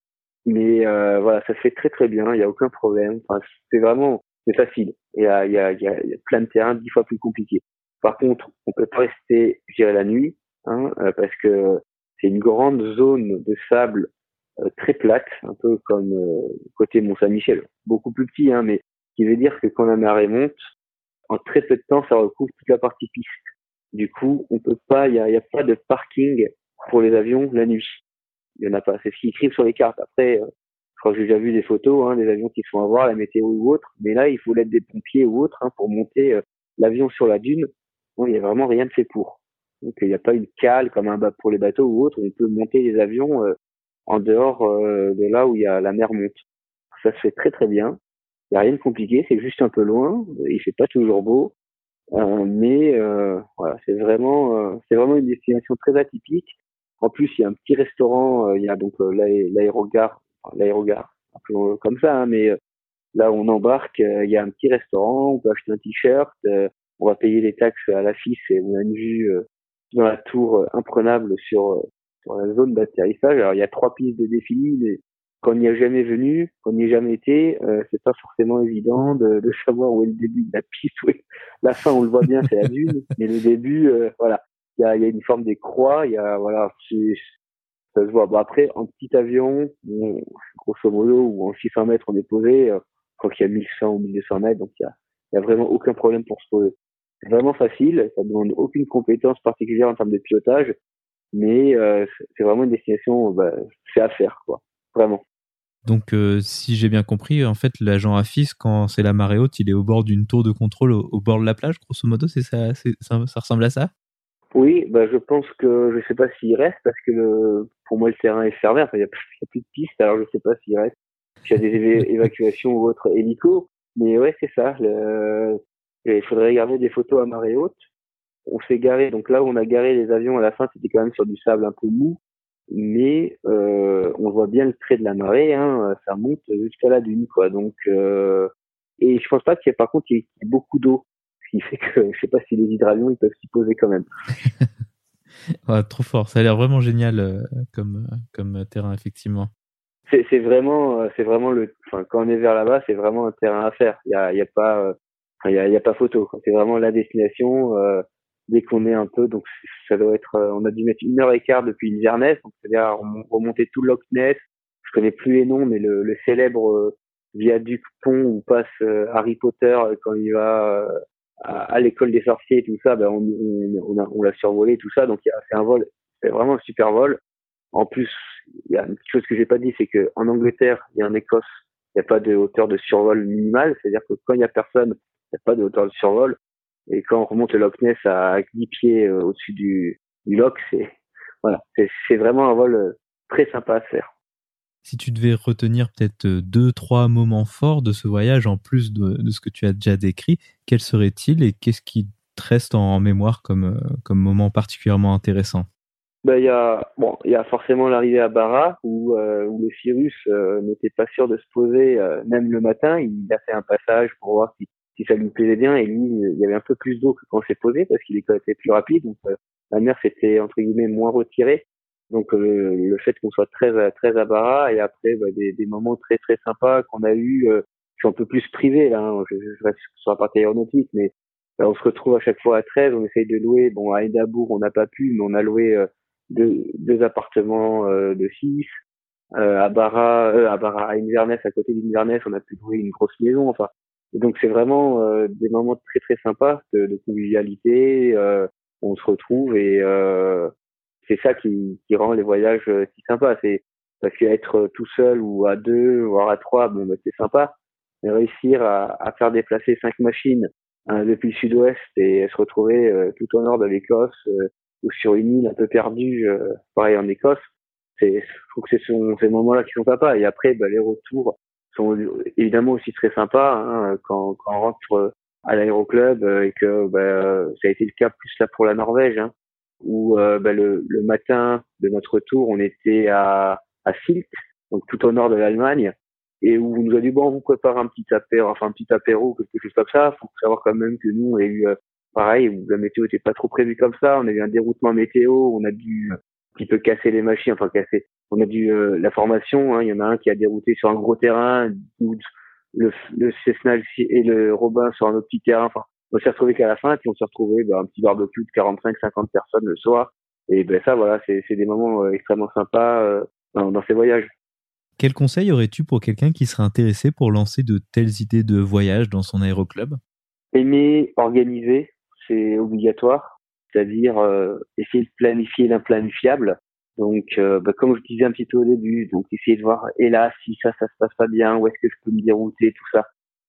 mais euh, voilà, ça se fait très très bien, il y a aucun problème. Enfin, c'est vraiment c'est facile. Il y a, il y, a, il y a plein de terrains dix fois plus compliqués. Par contre, on peut pas rester, je la nuit, hein, euh, parce que c'est une grande zone de sable euh, très plate, un peu comme côté Mont Saint-Michel, beaucoup plus petit, hein, mais qui veut dire que quand la marée monte, en très peu de temps, ça recouvre toute la partie piste. Du coup, on peut pas, il y a, pas de parking pour les avions la nuit. Il y en a pas. C'est ce qu'ils écrivent sur les cartes. Après, euh, crois que j'ai déjà vu des photos, hein, des avions qui sont à voir, la météo ou autre. Mais là, il faut l'aide des pompiers ou autre hein, pour monter euh, l'avion sur la dune. Bon, il y a vraiment rien de fait pour. Donc, il n'y a pas une cale comme un pour les bateaux ou autre. On peut monter les avions euh, en dehors de là où il y a la mer monte. Ça se fait très très bien. Il n'y a rien de compliqué, c'est juste un peu loin, il fait pas toujours beau, euh, mais euh, voilà, c'est vraiment, euh, c'est vraiment une destination très atypique. En plus, il y a un petit restaurant, euh, il y a donc l'aérogare, l'aérogare, comme ça, hein, mais là où on embarque, il y a un petit restaurant, on peut acheter un t-shirt, on va payer les taxes à la FIS et on a une vue dans la tour imprenable sur, sur la zone d'atterrissage. Alors il y a trois pistes de défilé, mais quand on n'y a jamais venu, quand on n'y a jamais été, euh, c'est pas forcément évident de, de, savoir où est le début de la piste. Où La fin, on le voit bien, c'est la dune, mais le début, euh, voilà, il y a, y a, une forme des croix, il y a voilà, ça se voit. Bon après, en petit avion, grosso modo, ou en 600 mètres, on est posé. Euh, crois qu'il y a 1100 ou 1200 mètres, donc il y a, vraiment aucun problème pour se poser. C'est vraiment facile, ça demande aucune compétence particulière en termes de pilotage, mais euh, c'est vraiment une destination, bah, c'est à faire, quoi, vraiment. Donc, euh, si j'ai bien compris, en fait, l'agent AFIS, quand c'est la marée haute, il est au bord d'une tour de contrôle au, bord de la plage, grosso modo, c'est ça, ça, ressemble à ça? Oui, bah, je pense que je sais pas s'il reste parce que le, pour moi le terrain est fermé, enfin, il n'y a, plus de piste, alors je sais pas s'il reste. S'il y a des évacuations ou autres hélico, mais ouais, c'est ça. Le, il faudrait regarder des photos à marée haute. On s'est garé, donc là où on a garé les avions à la fin, c'était quand même sur du sable un peu mou mais euh, on voit bien le trait de la marée, hein, ça monte jusqu'à la dune, quoi. Donc, euh, et je pense pas qu'il y ait par contre il y ait beaucoup d'eau, qui fait que je sais pas si les hydravions ils peuvent s'y poser quand même. trop fort, ça a l'air vraiment génial euh, comme comme terrain effectivement. C'est vraiment euh, c'est vraiment le, enfin quand on est vers là-bas c'est vraiment un terrain à faire. Il y a y a pas euh, il y a, y a pas photo. C'est vraiment la destination. Dès qu'on est un peu, donc ça doit être, on a dû mettre une heure et quart depuis Inverness, donc c'est-à-dire remonter tout Loch Ness. Je connais plus les noms, mais le, le célèbre viaduc pont où passe Harry Potter quand il va à, l'école des sorciers et tout ça, ben on, on, on l'a survolé tout ça, donc c'est un vol, c'est vraiment un super vol. En plus, il y a une chose que j'ai pas dit, c'est que en Angleterre et en Écosse, il n'y a pas de hauteur de survol minimale, c'est-à-dire que quand il y a personne, il n'y a pas de hauteur de survol. Et quand on remonte le Loch Ness à 10 pieds euh, au-dessus du, du Loch, c'est voilà, c'est vraiment un vol euh, très sympa à faire. Si tu devais retenir peut-être euh, deux, trois moments forts de ce voyage en plus de, ce que tu as déjà décrit, quels seraient-ils et qu'est-ce qui te reste en mémoire comme, comme moment particulièrement intéressant? Ben, il y a y a forcément l'arrivée à Barra où, où le Cyrus n'était pas sûr de se poser même le matin il a fait un passage pour voir si ça lui plaisait bien. Et lui, il y avait un peu plus d'eau que quand on s'est posé parce qu'il était plus rapide. Donc euh, la mer s'était entre guillemets moins retirée. Donc euh, le fait qu'on soit très très à Barra et après bah, des, des, moments très très sympas qu'on a eu, euh, je suis un peu plus privé là. Hein, je, je, reste sur la partie aéronautique, mais on se retrouve à chaque fois à 13. On essaye de louer. Bon à Edinburgh on n'a pas pu, mais on a loué deux, deux appartements de six. à Barra, à Barra, à Inverness, à côté d'Inverness, on a pu louer une grosse maison. Enfin, donc c'est vraiment des moments très très sympas de, de convivialité. on se retrouve et c'est ça qui, qui rend les voyages si sympas. C'est parce qu'être tout seul ou à deux, voire à trois, bon, bah, c'est sympa. Mais réussir à, à, faire déplacer cinq machines hein, depuis le sud-ouest et se retrouver euh, tout au nord de l'Écosse euh, ou sur une île un peu perdue, euh, pareil en Écosse, c'est, je trouve que c'est ces moments-là qui sont sympas. Et après, bah, les retours sont évidemment aussi très sympas hein, quand, quand on rentre à l'aéroclub et que bah, ça a été le cas plus là pour la Norvège, hein, où bah, le, le matin de notre retour, on était à à Silt, donc tout au nord de l'Allemagne, et où on nous a dit bon, vous préparez un petit apéro, enfin un petit apéro, quelque chose comme ça. Faut savoir quand même que nous, on a eu euh, pareil, où la météo était pas trop prévue comme ça. On a eu un déroutement météo, on a dû un petit peu casser les machines, enfin casser. On a dû euh, la formation. Hein, il y en a un qui a dérouté sur un gros terrain, le, le Cessna et le Robin sur un autre petit terrain. Enfin, on s'est retrouvé qu'à la fin, puis on s'est retrouvé bah, un petit barbecue de 45-50 personnes le soir. Et ben ça, voilà, c'est des moments euh, extrêmement sympas dans, ces voyages. Quel conseil aurais-tu pour quelqu'un qui serait intéressé pour lancer de telles idées de voyage dans son aéroclub? Aimer organiser, c'est obligatoire, c'est-à-dire euh, essayer de planifier l'implanifiable. Donc, euh, bah, comme je disais un petit peu au début, donc essayer de voir, et là, si ça, ça se passe pas bien, où est-ce que je peux me dérouter, tout ça.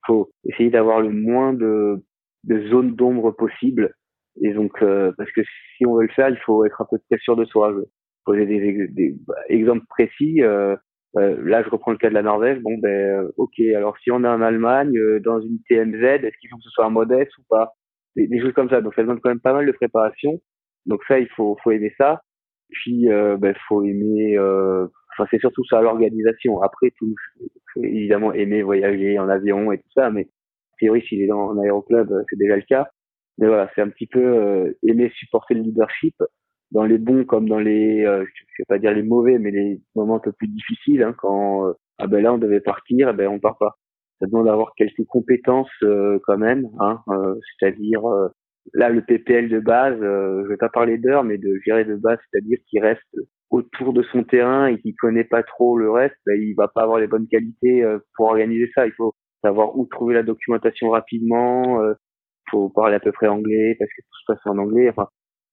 Faut essayer d'avoir le moins de, de zones d'ombre possible. Et donc, euh, parce que si on veut le faire, il faut être un peu très sûr de soi poser des, des, bah, exemples précis. Euh, euh, là, je reprends le cas de la Norvège. Bon, ben, euh, ok. Alors, si on est en Allemagne, dans une TMZ, est-ce qu'il faut que ce soit un modeste ou pas? Des, des, choses comme ça. Donc, ça demande quand même pas mal de préparation. Donc ça, il faut, faut aimer ça. Puis, euh, ben, faut aimer. Enfin, c'est surtout ça l'organisation. Après, tout, évidemment aimer voyager en avion et tout ça, mais priori, s'il est dans un aéroclub, c'est déjà le cas. Mais voilà, c'est un petit peu aimer supporter le leadership dans les bons comme dans les, euh, je vais pas dire les mauvais, mais les moments un peu plus difficiles, hein, quand euh, ah ben là on devait partir, eh ben on part pas. Ça demande d'avoir quelques compétences euh, quand même, hein, euh, c'est-à-dire là le PPL de base, je vais pas parler d'heures, mais de gérer de base, c'est-à-dire qu'il reste autour de son terrain et qui connaît pas trop le reste, ben, il va pas avoir les bonnes qualités pour organiser ça. Il faut savoir où trouver la documentation rapidement, euh, faut parler à peu près anglais parce que tout se passe en anglais. Enfin,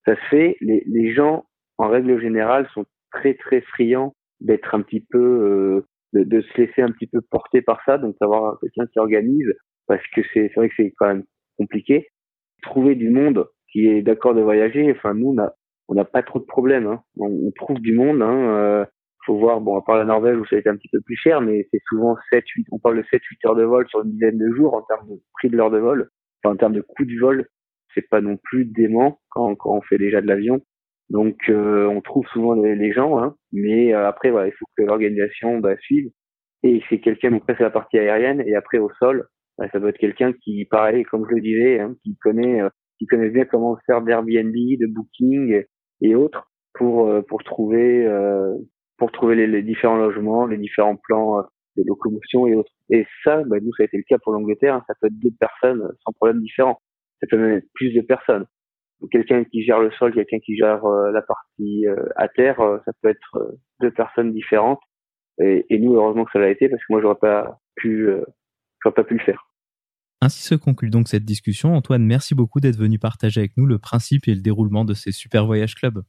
ça se fait. Les, les gens, en règle générale, sont très très friands d'être un petit peu, euh, de, de, se laisser un petit peu porter par ça, donc d'avoir quelqu'un qui organise, parce que c'est vrai que c'est quand même compliqué. Trouver du monde qui est d'accord de voyager, enfin nous on a on n'a pas trop de problèmes, hein. on, trouve du monde. Hein, euh, faut voir, bon à part la Norvège où ça a été un petit peu plus cher, mais c'est souvent 7, 8, on parle de 7, 8 heures de vol sur une dizaine de jours en termes de prix de l'heure de vol, enfin en termes de coût du vol c'est pas non plus dément quand, quand on fait déjà de l'avion. Donc euh, on trouve souvent les, gens, hein, mais euh, après voilà, il faut que l'organisation bah, suive. Et c'est quelqu'un, donc c'est la partie aérienne, et après au sol, bah, ça doit être quelqu'un qui, pareil, comme je le disais, hein, qui connaît, euh, qui connaît bien comment faire d'Airbnb, de Booking et, autres pour pour trouver pour trouver les, différents logements, les différents plans de locomotion et autres. Et ça, bah, nous ça a été le cas pour l'Angleterre, hein, ça peut être deux personnes sans problème différent ça peut même être plus de personnes. Quelqu'un qui gère le sol, quelqu'un qui gère euh, la partie euh, à terre, euh, ça peut être deux personnes différentes. Et, et, nous, heureusement que ça l'a été, parce que moi, j'aurais pas pu, j'aurais pas pu le faire. Ainsi se conclut donc cette discussion. Antoine, merci beaucoup d'être venu partager avec nous le principe et le déroulement de ces super voyages club.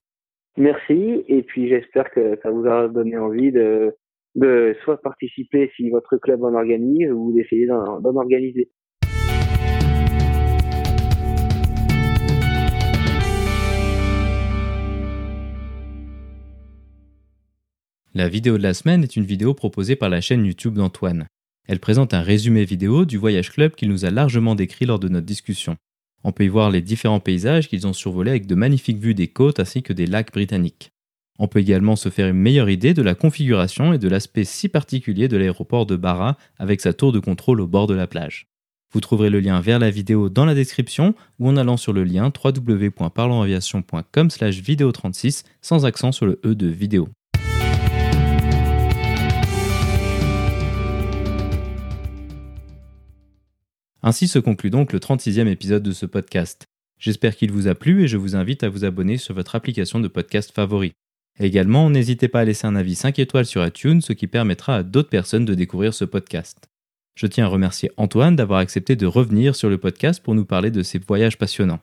Merci, et puis j'espère que ça vous a donné envie de, de soit participer si votre club en organise ou d'essayer d'en organiser. La vidéo de la semaine est une vidéo proposée par la chaîne YouTube d'Antoine. Elle présente un résumé vidéo du voyage club qu'il nous a largement décrit lors de notre discussion. On peut y voir les différents paysages qu'ils ont survolés avec de magnifiques vues des côtes ainsi que des lacs britanniques. On peut également se faire une meilleure idée de la configuration et de l'aspect si particulier de l'aéroport de Barra avec sa tour de contrôle au bord de la plage. Vous trouverez le lien vers la vidéo dans la description ou en allant sur le lien www.parlonsaviation.com vidéo 36 sans accent sur le E de vidéo. Ainsi se conclut donc le 36e épisode de ce podcast. J'espère qu'il vous a plu et je vous invite à vous abonner sur votre application de podcast favori. Également, n'hésitez pas à laisser un avis 5 étoiles sur iTunes, ce qui permettra à d'autres personnes de découvrir ce podcast. Je tiens à remercier Antoine d'avoir accepté de revenir sur le podcast pour nous parler de ses voyages passionnants.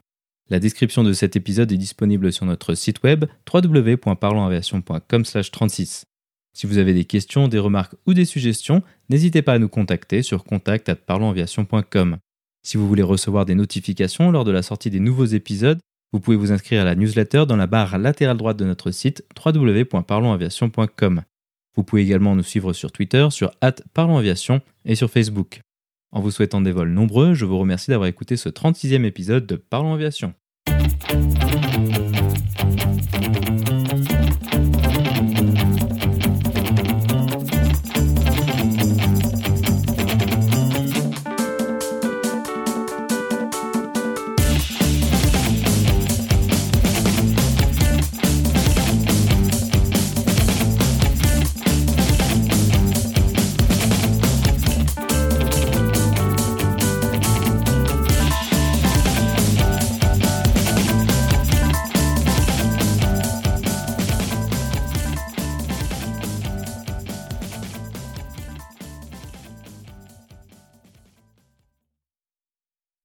La description de cet épisode est disponible sur notre site web www.parlonsaviation.com/36. Si vous avez des questions, des remarques ou des suggestions, n'hésitez pas à nous contacter sur contact@parlonsaviation.com. Si vous voulez recevoir des notifications lors de la sortie des nouveaux épisodes, vous pouvez vous inscrire à la newsletter dans la barre latérale droite de notre site www.parlonsaviation.com. Vous pouvez également nous suivre sur Twitter, sur @parlonsaviation et sur Facebook. En vous souhaitant des vols nombreux, je vous remercie d'avoir écouté ce 36e épisode de Parlons Aviation.